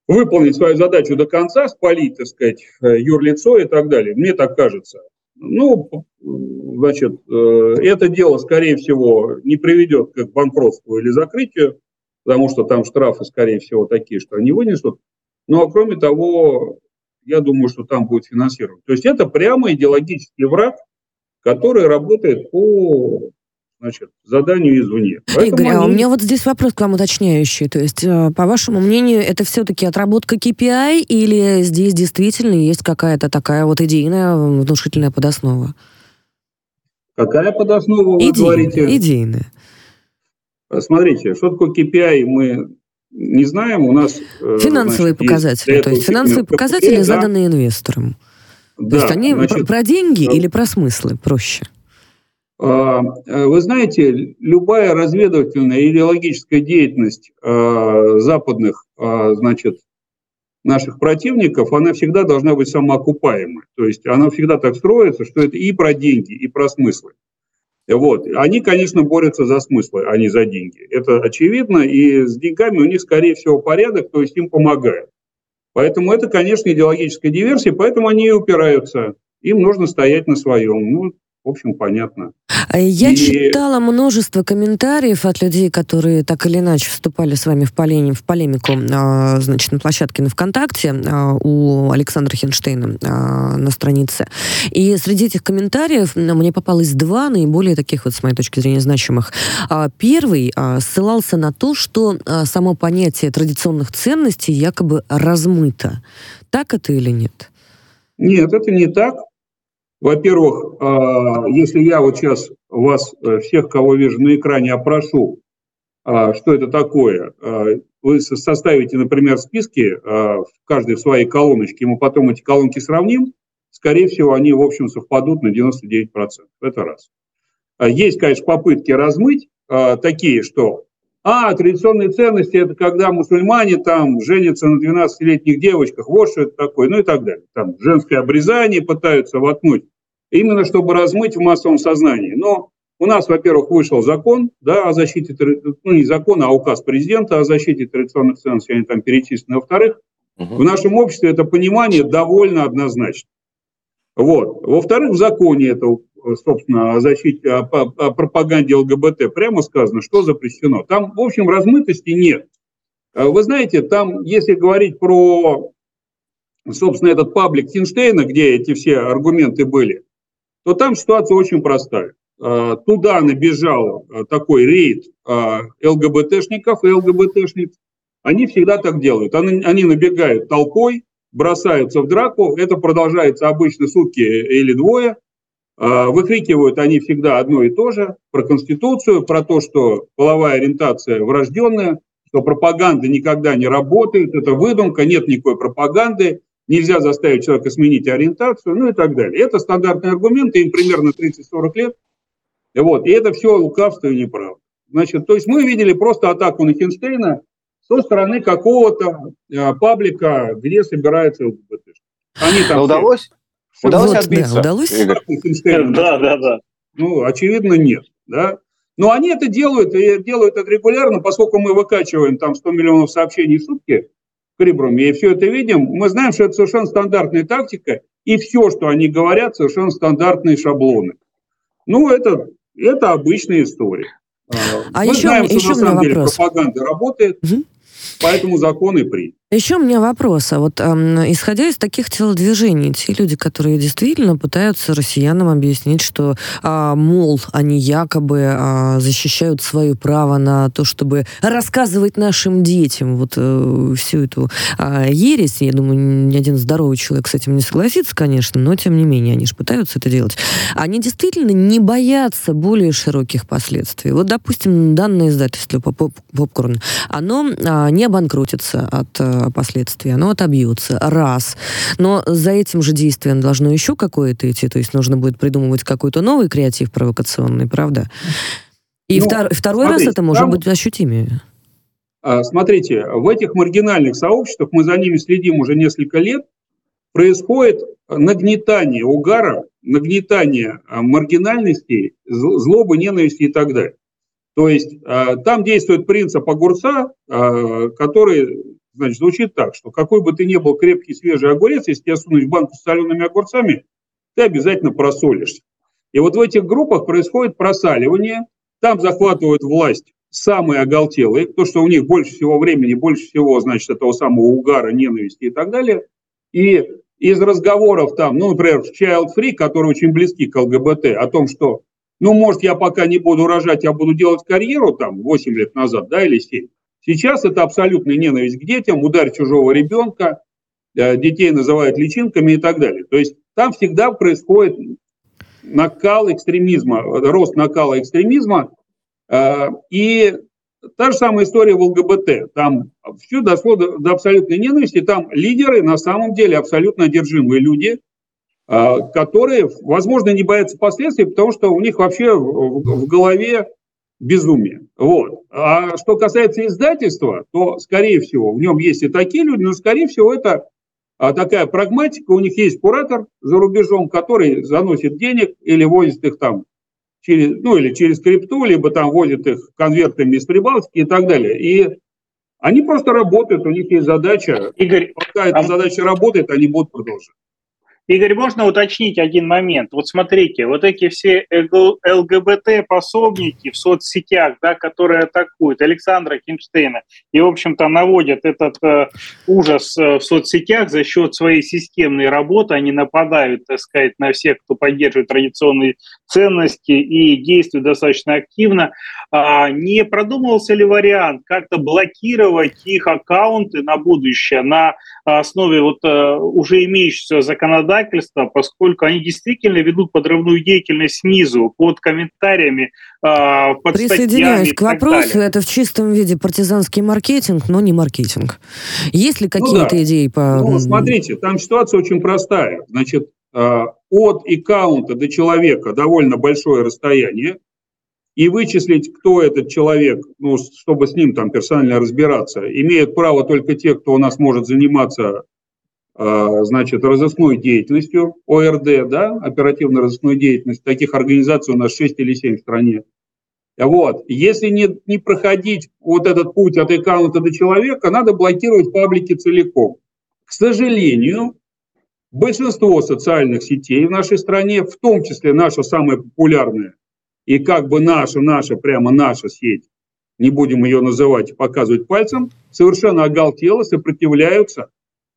выполнить свою задачу до конца, спалить, так сказать, э, юрлицо и так далее. Мне так кажется. Ну, значит, э, это дело, скорее всего, не приведет к банкротству или закрытию, потому что там штрафы, скорее всего, такие, что они вынесут. Ну, а кроме того, я думаю, что там будет финансирование. То есть это прямо идеологический враг, который работает по значит, заданию извне. Поэтому Игорь, а у они- меня вот здесь вопрос к вам уточняющий. То есть, э, по вашему мнению, это все-таки отработка KPI или здесь действительно есть какая-то такая вот идейная внушительная подоснова? Какая подоснова вы Идейная, говорите? Идейная. Смотрите, что такое KPI, мы не знаем. У нас... Э, финансовые значит, показатели. То есть финансовые показатели, да. заданные инвесторам. Да, То есть они значит, про деньги да. или про смыслы проще? А, э, вы знаете, любая разведывательная и идеологическая деятельность э, западных, значит, наших противников, она всегда должна быть самоокупаемой. То есть она всегда так строится, что это и про деньги, и про смыслы. Вот. Они, конечно, борются за смыслы, а не за деньги. Это очевидно, и с деньгами у них, скорее всего, порядок, то есть им помогают. Поэтому это, конечно, идеологическая диверсия, поэтому они и упираются. Им нужно стоять на своем. Ну, в общем, понятно. А я и... читала множество комментариев от людей, которые так или иначе вступали с вами в, полеми, в полемику а, значит, на площадке на ВКонтакте а, у Александра Хинштейна на странице. И среди этих комментариев мне попалось два наиболее таких вот, с моей точки зрения, значимых. Первый ссылался на то, что само понятие традиционных ценностей якобы размыто. Так это или нет? Нет, это не так. Во-первых, а, если я вот сейчас вас, э, всех, кого вижу на экране, опрошу, а, что это такое, а, вы составите, например, списки в каждой своей колоночке, мы потом эти колонки сравним, скорее всего, они, в общем, совпадут на 99%. Это раз. Есть, конечно, попытки размыть, такие, что а, традиционные ценности – это когда мусульмане там женятся на 12-летних девочках, вот что это такое, ну и так далее. Там женское обрезание пытаются воткнуть именно чтобы размыть в массовом сознании. Но у нас, во-первых, вышел закон да, о защите, ну не закон, а указ президента о защите традиционных ценностей, они там перечислены. Во-вторых, угу. в нашем обществе это понимание довольно однозначно. Вот. Во-вторых, в законе это, собственно, о защите, о, о пропаганде ЛГБТ прямо сказано, что запрещено. Там, в общем, размытости нет. Вы знаете, там, если говорить про, собственно, этот паблик Хинштейна, где эти все аргументы были, то там ситуация очень простая. А, туда набежал а, такой рейд а, ЛГБТшников и ЛГБТшниц. Они всегда так делают. Они, набегают толпой, бросаются в драку. Это продолжается обычно сутки или двое. Выкрикивают они всегда одно и то же про Конституцию, про то, что половая ориентация врожденная, что пропаганда никогда не работает, это выдумка, нет никакой пропаганды, нельзя заставить человека сменить ориентацию, ну и так далее. Это стандартные аргументы, им примерно 30-40 лет. Вот, и это все лукавство и неправда. Значит, то есть мы видели просто атаку на Хинштейна со стороны какого-то э, паблика, где собирается ЛГБТ. Они там удалось? Все... Удалось вот, отбиться? Да, удалось? Да, да, да. Ну, очевидно, нет. Да? Но они это делают, и делают это регулярно, поскольку мы выкачиваем там 100 миллионов сообщений в сутки, Крибруме, и все это видим, мы знаем, что это совершенно стандартная тактика, и все, что они говорят, совершенно стандартные шаблоны. Ну, это, это обычная история. А мы еще, знаем, что еще на самом деле вопрос. пропаганда работает, угу. поэтому законы приняты. Еще у меня вопрос. А вот эм, исходя из таких телодвижений, те люди, которые действительно пытаются россиянам объяснить, что, э, мол, они якобы э, защищают свое право на то, чтобы рассказывать нашим детям вот э, всю эту э, ересь, я думаю, ни один здоровый человек с этим не согласится, конечно, но тем не менее, они же пытаются это делать. Они действительно не боятся более широких последствий. Вот, допустим, данное издательство «Попкорн», оно э, не обанкротится от последствия, оно отобьется. Раз. Но за этим же действием должно еще какое-то идти, то есть нужно будет придумывать какой-то новый креатив провокационный, правда? И ну, втор, второй смотрите, раз это может там, быть ощутимее. А, смотрите, в этих маргинальных сообществах, мы за ними следим уже несколько лет, происходит нагнетание угара, нагнетание а, маргинальности, злобы, ненависти и так далее. То есть а, там действует принцип огурца, который Значит, звучит так, что какой бы ты ни был крепкий свежий огурец, если тебя сунуть в банку с солеными огурцами, ты обязательно просолишься. И вот в этих группах происходит просаливание, там захватывают власть самые оголтелые, то, что у них больше всего времени, больше всего, значит, этого самого угара, ненависти и так далее. И из разговоров там, ну, например, в Child Free, которые очень близки к ЛГБТ, о том, что, ну, может, я пока не буду рожать, я буду делать карьеру там 8 лет назад, да, или 7, Сейчас это абсолютная ненависть к детям, удар чужого ребенка, э, детей называют личинками и так далее. То есть там всегда происходит накал экстремизма, рост накала экстремизма. И та же самая история в ЛГБТ. Там все дошло до, до абсолютной ненависти. Там лидеры на самом деле абсолютно одержимые люди, которые, возможно, не боятся последствий, потому что у них вообще в голове безумие. Вот. А что касается издательства, то, скорее всего, в нем есть и такие люди, но, скорее всего, это а, такая прагматика. У них есть куратор за рубежом, который заносит денег или возит их там через, ну, или через крипту, либо там возит их конвертами из Прибалтики и так далее. И они просто работают, у них есть задача. Игорь, пока эта а... задача работает, они будут продолжать. Игорь, можно уточнить один момент? Вот смотрите, вот эти все ЛГБТ-пособники в соцсетях, да, которые атакуют Александра Хинштейна и, в общем-то, наводят этот э, ужас э, в соцсетях за счет своей системной работы, они нападают, так сказать, на всех, кто поддерживает традиционные ценности и действует достаточно активно. А не продумывался ли вариант как-то блокировать их аккаунты на будущее на основе вот э, уже имеющегося законодательства поскольку они действительно ведут подрывную деятельность снизу, под комментариями, а, под Присоединяюсь к вопросу, это в чистом виде партизанский маркетинг, но не маркетинг. Есть ли какие-то ну, да. идеи по... Ну, смотрите, там ситуация очень простая. Значит, а, от аккаунта до человека довольно большое расстояние, и вычислить, кто этот человек, ну, чтобы с ним там персонально разбираться, имеют право только те, кто у нас может заниматься а, значит, разыскной деятельностью, ОРД, да, оперативно-розыскной деятельностью, таких организаций у нас 6 или 7 в стране. Вот. Если не, не проходить вот этот путь от аккаунта до человека, надо блокировать паблики целиком. К сожалению, большинство социальных сетей в нашей стране, в том числе наша самая популярная, и как бы наша, наша, прямо наша сеть, не будем ее называть, показывать пальцем, совершенно оголтело сопротивляются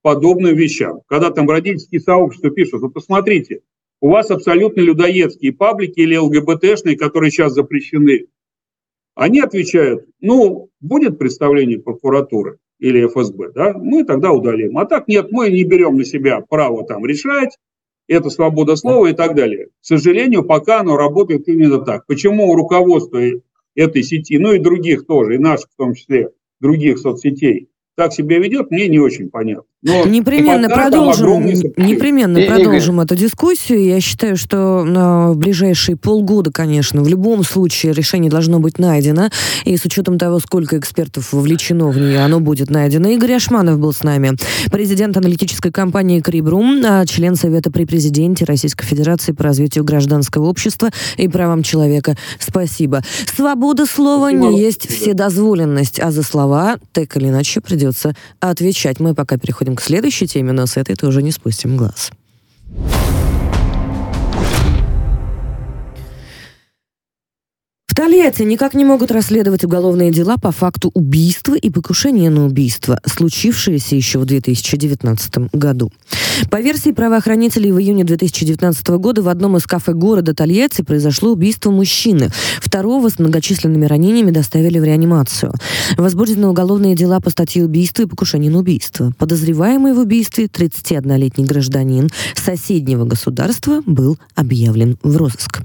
подобным вещам. Когда там родительские сообщества пишут, вы посмотрите, у вас абсолютно людоедские паблики или ЛГБТшные, которые сейчас запрещены. Они отвечают, ну, будет представление прокуратуры или ФСБ, да, мы тогда удалим. А так нет, мы не берем на себя право там решать, это свобода слова и так далее. К сожалению, пока оно работает именно так. Почему руководство этой сети, ну и других тоже, и наших в том числе, других соцсетей, так себя ведет, мне не очень понятно. Но непременно продолжим, непременно и, продолжим эту дискуссию. Я считаю, что на ближайшие полгода, конечно, в любом случае решение должно быть найдено. И с учетом того, сколько экспертов вовлечено в нее, оно будет найдено. Игорь Ашманов был с нами, президент аналитической компании Крибрум, а член Совета при президенте Российской Федерации по развитию гражданского общества и правам человека. Спасибо. Свобода слова Спасибо. не есть вседозволенность, а за слова так или иначе придется отвечать. Мы пока переходим к следующей теме, но с этой тоже не спустим глаз. Тольятти никак не могут расследовать уголовные дела по факту убийства и покушения на убийство, случившиеся еще в 2019 году. По версии правоохранителей, в июне 2019 года в одном из кафе города Тольятти произошло убийство мужчины. Второго с многочисленными ранениями доставили в реанимацию. Возбуждены уголовные дела по статье убийства и покушения на убийство. Подозреваемый в убийстве 31-летний гражданин соседнего государства был объявлен в розыск.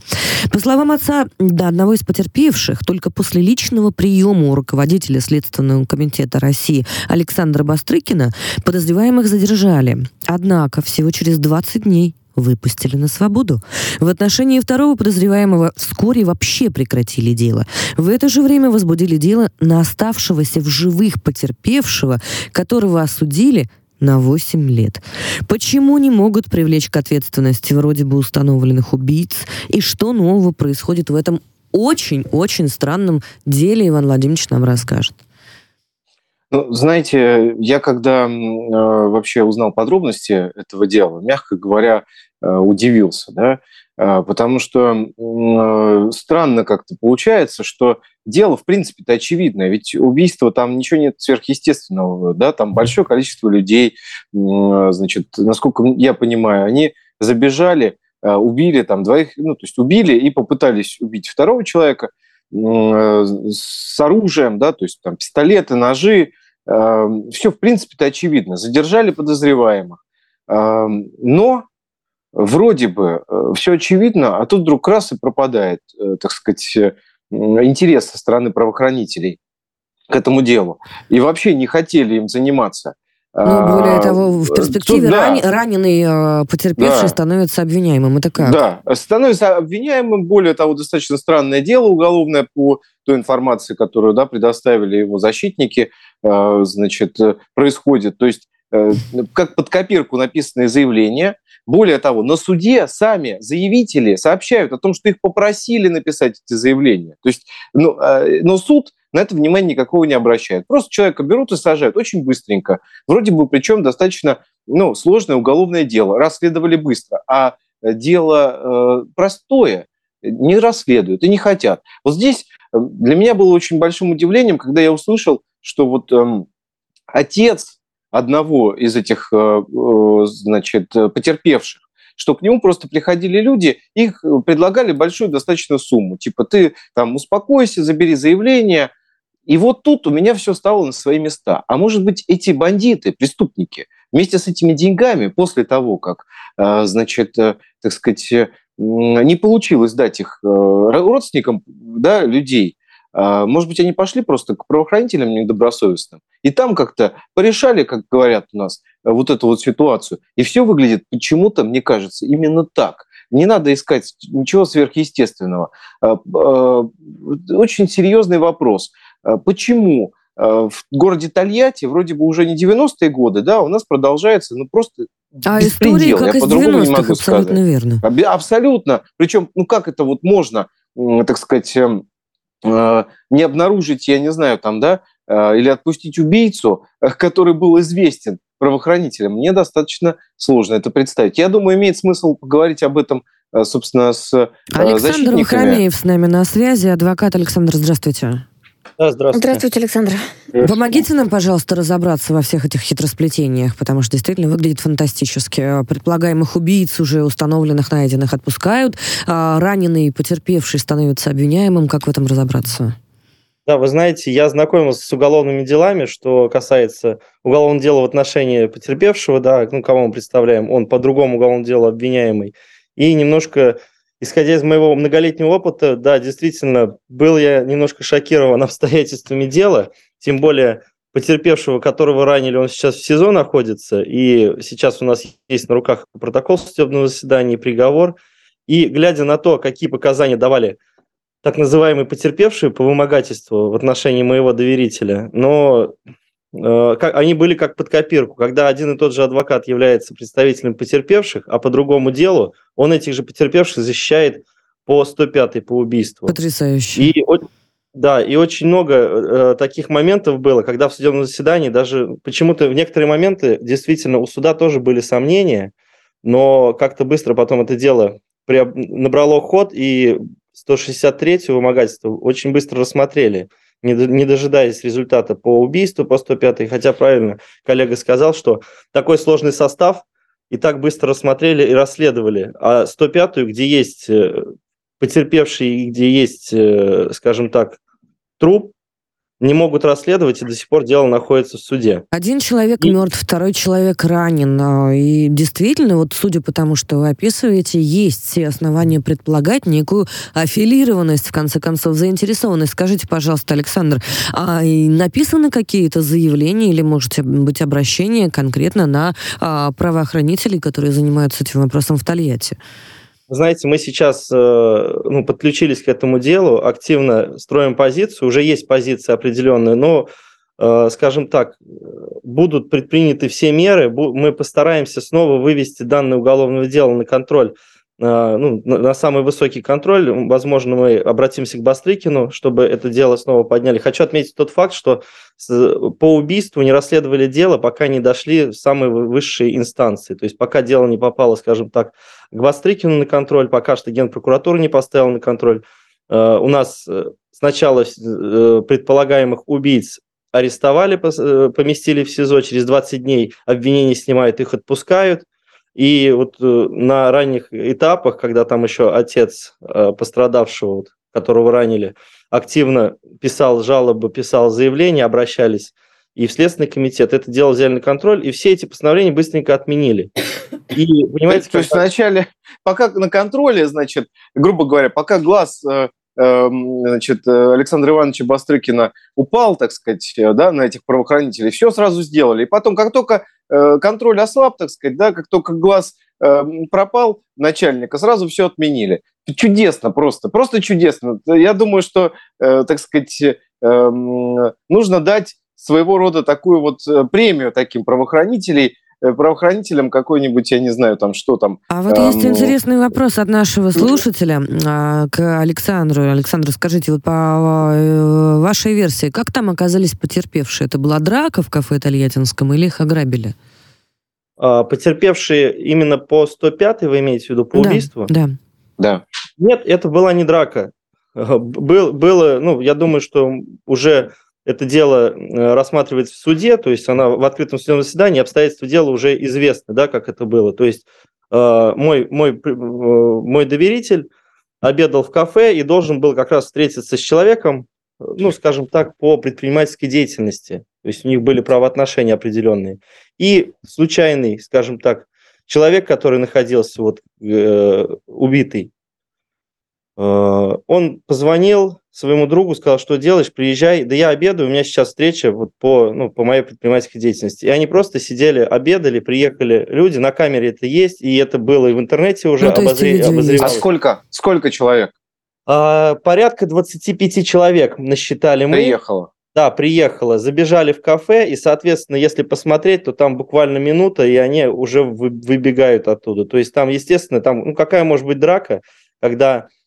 По словам отца, до одного из потерпевших потерпевших только после личного приема у руководителя Следственного комитета России Александра Бастрыкина подозреваемых задержали. Однако всего через 20 дней выпустили на свободу. В отношении второго подозреваемого вскоре вообще прекратили дело. В это же время возбудили дело на оставшегося в живых потерпевшего, которого осудили на 8 лет. Почему не могут привлечь к ответственности вроде бы установленных убийц? И что нового происходит в этом очень-очень странном деле Иван Владимирович нам расскажет. Ну, знаете, я когда э, вообще узнал подробности этого дела, мягко говоря, э, удивился, да, э, потому что э, странно как-то получается, что дело, в принципе-то очевидное, ведь убийство там ничего нет сверхъестественного, да, там большое количество людей, э, значит, насколько я понимаю, они забежали убили там двоих, ну, то есть убили и попытались убить второго человека э, с оружием, да, то есть там пистолеты, ножи, э, все, в принципе-то очевидно. Задержали подозреваемых. Но вроде бы все очевидно, а тут вдруг раз и пропадает, так сказать, интерес со стороны правоохранителей к этому делу. И вообще не хотели им заниматься. Ну, более а, того, в перспективе Тут, ран, да. раненый, а, потерпевший да. становится обвиняемым. Это как? Да, становится обвиняемым. Более того, достаточно странное дело уголовное по той информации, которую да, предоставили его защитники, а, значит, происходит. То есть, э, как под копирку написанное заявление. Более того, на суде сами заявители сообщают о том, что их попросили написать эти заявления. То есть, ну, но суд на это внимание никакого не обращают. Просто человека берут и сажают очень быстренько. Вроде бы, причем достаточно ну, сложное уголовное дело. Расследовали быстро. А дело э, простое не расследуют и не хотят. Вот здесь э, для меня было очень большим удивлением, когда я услышал, что вот э, отец одного из этих, э, э значит, потерпевших, что к нему просто приходили люди, их предлагали большую достаточно сумму. Типа ты там успокойся, забери заявление, и вот тут у меня все стало на свои места. А может быть, эти бандиты, преступники, вместе с этими деньгами, после того, как, э, значит, э, так сказать, э, не получилось дать их родственникам да, людей, может быть, они пошли просто к правоохранителям недобросовестным, и там как-то порешали, как говорят у нас, вот эту вот ситуацию. И все выглядит почему-то, мне кажется, именно так. Не надо искать ничего сверхъестественного. Очень серьезный вопрос. Э, почему э, в городе Тольятти вроде бы уже не 90-е годы, да, у нас продолжается, ну, просто а история как из 90-х, абсолютно верно. Абсолютно. Причем, ну, как это вот можно, так сказать, эм, э, не обнаружить, я не знаю, там, да, или отпустить убийцу, который был известен правоохранителям, мне достаточно сложно это представить. Я думаю, имеет смысл поговорить об этом, собственно, с Александр. Александр с нами на связи, адвокат Александр, здравствуйте. Да, здравствуйте. Здравствуйте, Александр. Помогите нам, пожалуйста, разобраться во всех этих хитросплетениях, потому что действительно выглядит фантастически. Предполагаемых убийц уже установленных, найденных отпускают, а раненый, потерпевший становится обвиняемым. Как в этом разобраться? Да, вы знаете, я знакомился с уголовными делами, что касается уголовного дела в отношении потерпевшего, да, ну, кого мы представляем, он по другому уголовному делу обвиняемый, и немножко исходя из моего многолетнего опыта, да, действительно, был я немножко шокирован обстоятельствами дела, тем более потерпевшего, которого ранили, он сейчас в СИЗО находится, и сейчас у нас есть на руках протокол судебного заседания и приговор. И глядя на то, какие показания давали так называемые потерпевшие по вымогательству в отношении моего доверителя, но они были как под копирку. Когда один и тот же адвокат является представителем потерпевших, а по другому делу он этих же потерпевших защищает по 105 по убийству. Потрясающе. И, да, и очень много э, таких моментов было, когда в судебном заседании даже почему-то в некоторые моменты действительно у суда тоже были сомнения, но как-то быстро потом это дело набрало ход, и 163 вымогательство очень быстро рассмотрели – не дожидаясь результата по убийству по 105 хотя правильно коллега сказал, что такой сложный состав и так быстро рассмотрели и расследовали. А 105-ю, где есть э, потерпевший, где есть, э, скажем так, труп, не могут расследовать, и до сих пор дело находится в суде. Один человек и... мертв, второй человек ранен. А, и действительно, вот судя по тому, что вы описываете, есть все основания предполагать некую аффилированность, в конце концов, заинтересованность. Скажите, пожалуйста, Александр, а написаны какие-то заявления или, может быть, обращения конкретно на а, правоохранителей, которые занимаются этим вопросом в Тольятти? Знаете, мы сейчас э, ну, подключились к этому делу, активно строим позицию, уже есть позиция определенная, но, э, скажем так, будут предприняты все меры, мы постараемся снова вывести данное уголовное дело на контроль ну, на самый высокий контроль. Возможно, мы обратимся к Бастрыкину, чтобы это дело снова подняли. Хочу отметить тот факт, что по убийству не расследовали дело, пока не дошли в самые высшие инстанции. То есть пока дело не попало, скажем так, к Бастрыкину на контроль, пока что Генпрокуратура не поставила на контроль. А, у нас э, сначала э, предполагаемых убийц арестовали, э, поместили в СИЗО, через 20 дней обвинения снимают, их отпускают. И вот э, на ранних этапах, когда там еще отец э, пострадавшего, вот, которого ранили, активно писал жалобы, писал заявления, обращались и в Следственный комитет. Это дело взяли на контроль, и все эти постановления быстренько отменили. И, понимаете, то есть вначале, пока на контроле, значит, грубо говоря, пока глаз э, эм, значит, Александра Ивановича Бастрыкина упал, так сказать, да, на этих правоохранителей, все сразу сделали. И потом, как только контроль ослаб, так сказать, да, как только глаз эм, пропал начальника, сразу все отменили. Чудесно просто, просто чудесно. Я думаю, что, так сказать, эм, нужно дать своего рода такую вот э, премию таким правоохранителей, э, правоохранителям какой-нибудь, я не знаю, там что там. А вот есть эм... интересный вопрос от нашего слушателя а, к Александру. Александр, скажите, вот по э, вашей версии, как там оказались потерпевшие? Это была драка в кафе Тольяттинском или их ограбили? А, потерпевшие именно по 105 вы имеете в виду, по да, убийству? Да. Да. Нет, это была не драка. Был, было, ну, я думаю, что уже это дело э, рассматривается в суде, то есть она в открытом судебном заседании, обстоятельства дела уже известны, да, как это было. То есть э, мой, мой, э, мой доверитель обедал в кафе и должен был как раз встретиться с человеком, ну, скажем так, по предпринимательской деятельности. То есть у них были правоотношения определенные. И случайный, скажем так, человек, который находился вот э, убитый, э, он позвонил, своему другу, сказал, что делаешь, приезжай, да я обедаю, у меня сейчас встреча вот по, ну, по моей предпринимательской деятельности. И они просто сидели, обедали, приехали люди, на камере это есть, и это было и в интернете уже ну, обозре... обозревалось. А сколько? Сколько человек? А, порядка 25 человек насчитали мы. Приехало. Да, приехала, забежали в кафе, и, соответственно, если посмотреть, то там буквально минута, и они уже выбегают оттуда. То есть там, естественно, там, ну какая может быть драка, когда Э,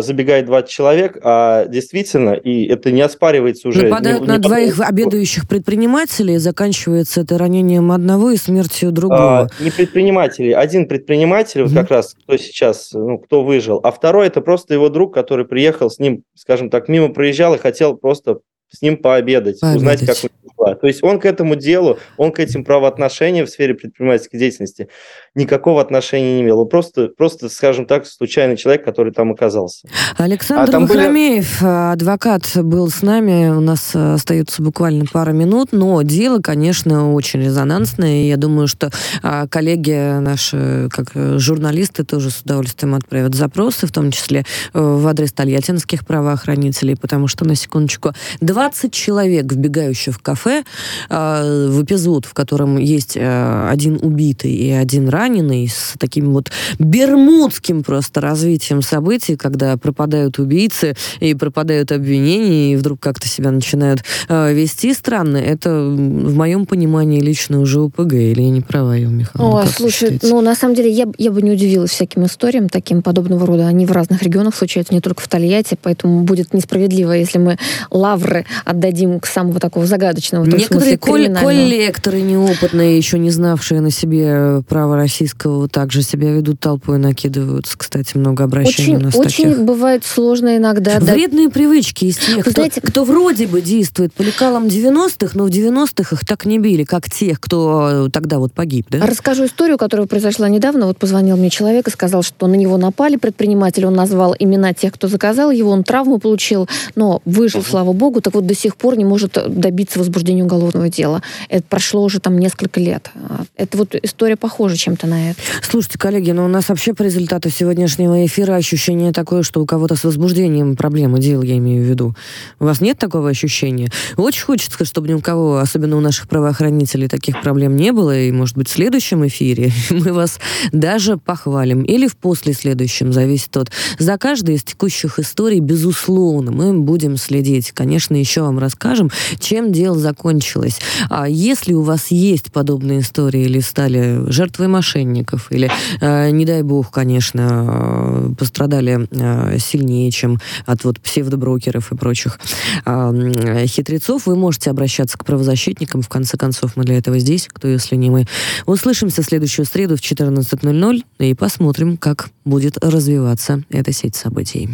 забегает 20 человек, а действительно, и это не оспаривается уже... Нападают не, на не двоих под... обедающих предпринимателей, заканчивается это ранением одного и смертью другого. А, не предпринимателей, один предприниматель, mm-hmm. вот как раз, кто сейчас, ну, кто выжил, а второй это просто его друг, который приехал с ним, скажем так, мимо проезжал и хотел просто с ним пообедать, пообедать. узнать, как у него дела. То есть он к этому делу, он к этим правоотношениям в сфере предпринимательской деятельности никакого отношения не имел. Он просто, просто, скажем так, случайный человек, который там оказался. Александр а Вахромеев, были... адвокат, был с нами. У нас остается буквально пара минут, но дело, конечно, очень резонансное. И я думаю, что а, коллеги наши, как журналисты, тоже с удовольствием отправят запросы, в том числе э, в адрес тольяттинских правоохранителей, потому что, на секундочку, два 20 человек, вбегающих в кафе, э, в эпизод, в котором есть э, один убитый и один раненый, с таким вот бермудским просто развитием событий, когда пропадают убийцы и пропадают обвинения, и вдруг как-то себя начинают э, вести странно, это в моем понимании лично уже УПГ, или я не права, я Михаил? О, слушай, ну, на самом деле, я, я бы не удивилась всяким историям таким подобного рода. Они в разных регионах случаются, не только в Тольятти, поэтому будет несправедливо, если мы лавры отдадим к самого такого загадочного. Некоторые коль- коллекторы неопытные, еще не знавшие на себе право российского, также себя ведут толпой, накидываются. Кстати, много обращений очень, у нас Очень таких. бывает сложно иногда. Вредные да. привычки из тех, кто, знаете, кто вроде бы действует по лекалам 90-х, но в 90-х их так не били, как тех, кто тогда вот погиб. Да? Расскажу историю, которая произошла недавно. Вот позвонил мне человек и сказал, что на него напали предприниматель, он назвал имена тех, кто заказал его, он травму получил, но выжил, слава богу. Так вот до сих пор не может добиться возбуждения уголовного дела. Это прошло уже там несколько лет. Это вот история похожа чем-то на это. Слушайте, коллеги, ну у нас вообще по результату сегодняшнего эфира ощущение такое, что у кого-то с возбуждением проблемы дел, я имею в виду. У вас нет такого ощущения? Очень хочется, чтобы ни у кого, особенно у наших правоохранителей, таких проблем не было, и, может быть, в следующем эфире мы вас даже похвалим. Или в после следующем, зависит от... За каждой из текущих историй, безусловно, мы будем следить. Конечно, еще вам расскажем, чем дело закончилось. А если у вас есть подобные истории или стали жертвой мошенников, или, э, не дай бог, конечно, э, пострадали э, сильнее, чем от вот псевдоброкеров и прочих э, хитрецов, вы можете обращаться к правозащитникам. В конце концов, мы для этого здесь, кто если не мы. Услышимся следующую среду в 14.00 и посмотрим, как будет развиваться эта сеть событий.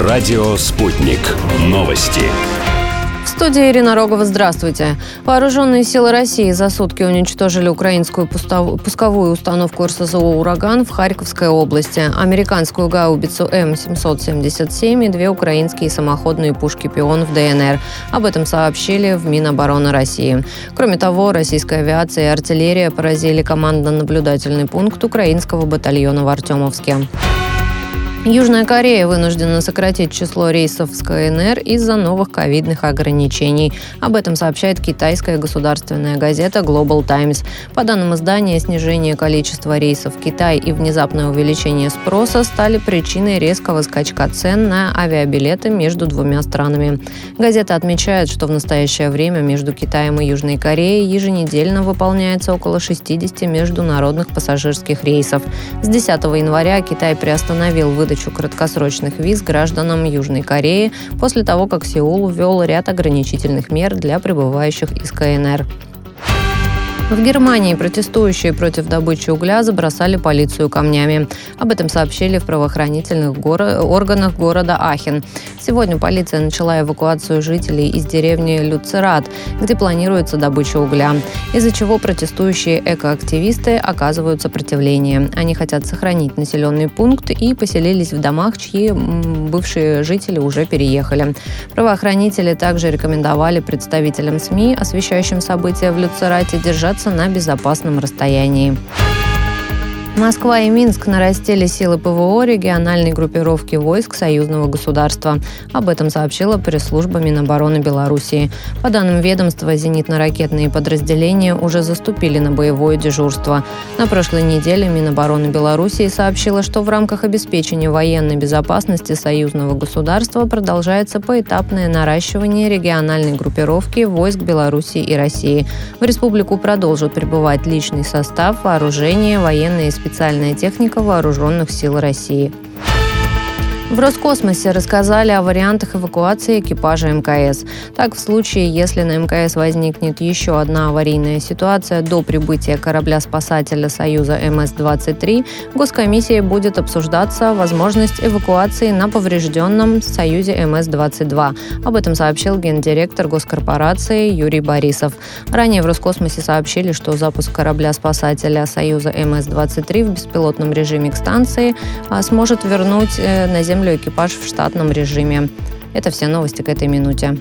Радио «Спутник». Новости. студии Ирина Рогова. Здравствуйте. Вооруженные силы России за сутки уничтожили украинскую пусковую установку РСЗО «Ураган» в Харьковской области, американскую гаубицу М777 и две украинские самоходные пушки «Пион» в ДНР. Об этом сообщили в Минобороны России. Кроме того, российская авиация и артиллерия поразили командно-наблюдательный пункт украинского батальона в Артемовске. Южная Корея вынуждена сократить число рейсов с КНР из-за новых ковидных ограничений. Об этом сообщает китайская государственная газета Global Times. По данным издания, снижение количества рейсов в Китай и внезапное увеличение спроса стали причиной резкого скачка цен на авиабилеты между двумя странами. Газета отмечает, что в настоящее время между Китаем и Южной Кореей еженедельно выполняется около 60 международных пассажирских рейсов. С 10 января Китай приостановил выдачу выдачу краткосрочных виз гражданам Южной Кореи после того, как Сеул ввел ряд ограничительных мер для прибывающих из КНР. В Германии протестующие против добычи угля забросали полицию камнями. Об этом сообщили в правоохранительных горо- органах города Ахен. Сегодня полиция начала эвакуацию жителей из деревни Люцерат, где планируется добыча угля, из-за чего протестующие экоактивисты оказывают сопротивление. Они хотят сохранить населенный пункт и поселились в домах, чьи бывшие жители уже переехали. Правоохранители также рекомендовали представителям СМИ, освещающим события в Люцерате, держаться держаться на безопасном расстоянии. Москва и Минск нарастили силы ПВО региональной группировки войск союзного государства. Об этом сообщила пресс-служба Минобороны Белоруссии. По данным ведомства, зенитно-ракетные подразделения уже заступили на боевое дежурство. На прошлой неделе Минобороны Белоруссии сообщила, что в рамках обеспечения военной безопасности союзного государства продолжается поэтапное наращивание региональной группировки войск Белоруссии и России. В республику продолжат прибывать личный состав, вооружение, военные специалисты специальная техника Вооруженных сил России. В Роскосмосе рассказали о вариантах эвакуации экипажа МКС. Так, в случае, если на МКС возникнет еще одна аварийная ситуация до прибытия корабля-спасателя Союза МС-23, Госкомиссией будет обсуждаться возможность эвакуации на поврежденном Союзе МС-22. Об этом сообщил гендиректор госкорпорации Юрий Борисов. Ранее в Роскосмосе сообщили, что запуск корабля-спасателя Союза МС-23 в беспилотном режиме к станции а, сможет вернуть э, на Землю землю экипаж в штатном режиме. Это все новости к этой минуте.